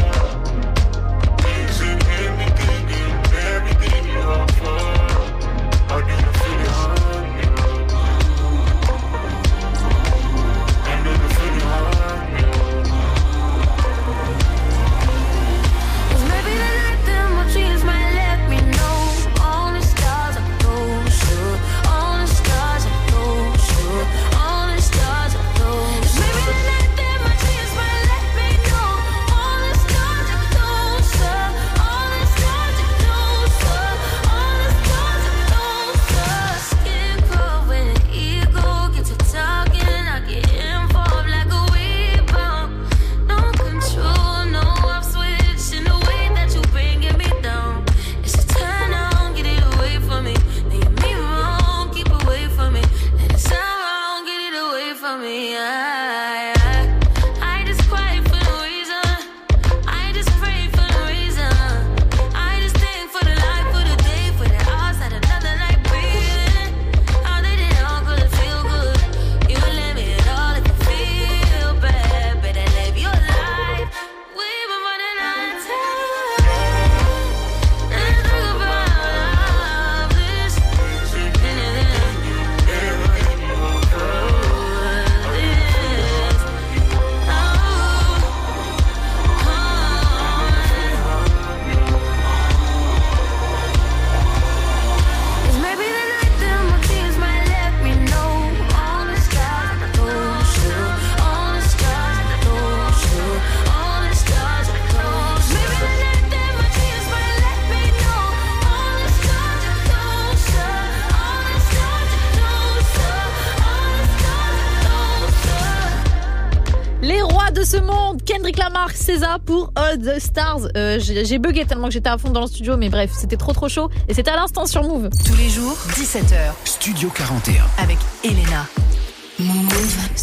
Stars. Euh, j'ai j'ai bugué tellement que j'étais à fond dans le studio, mais bref, c'était trop trop chaud. Et c'était à l'instant sur Move. Tous les jours, 17h. Studio 41. Avec Elena.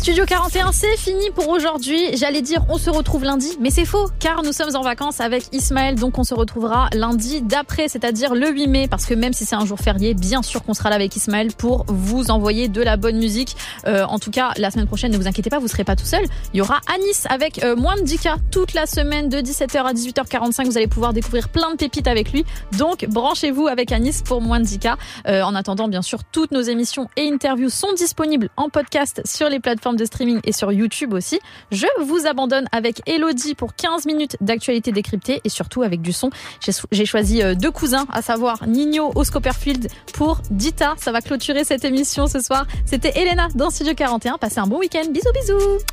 Studio 41, c'est fini pour aujourd'hui. J'allais dire on se retrouve lundi, mais c'est faux, car nous sommes en vacances avec Ismaël, donc on se retrouvera lundi d'après, c'est-à-dire le 8 mai, parce que même si c'est un jour férié, bien sûr qu'on sera là avec Ismaël pour vous envoyer de la bonne musique. Euh, en tout cas, la semaine prochaine, ne vous inquiétez pas, vous serez pas tout seul. Il y aura Anis avec euh, moins de 10K toute la semaine de 17h à 18h45. Vous allez pouvoir découvrir plein de pépites avec lui. Donc branchez-vous avec Anis pour moins de 10K. Euh, en attendant, bien sûr, toutes nos émissions et interviews sont disponibles en podcast sur les plateformes de streaming et sur YouTube aussi. Je vous abandonne avec Elodie pour 15 minutes d'actualité décryptée et surtout avec du son. J'ai- choisi euh, deux cousins, à savoir Nino Oscopperfield pour Dita. Ça va clôturer cette émission ce soir. C'était Elena dans Studio 41. Passez un bon week-end. Bisous bisous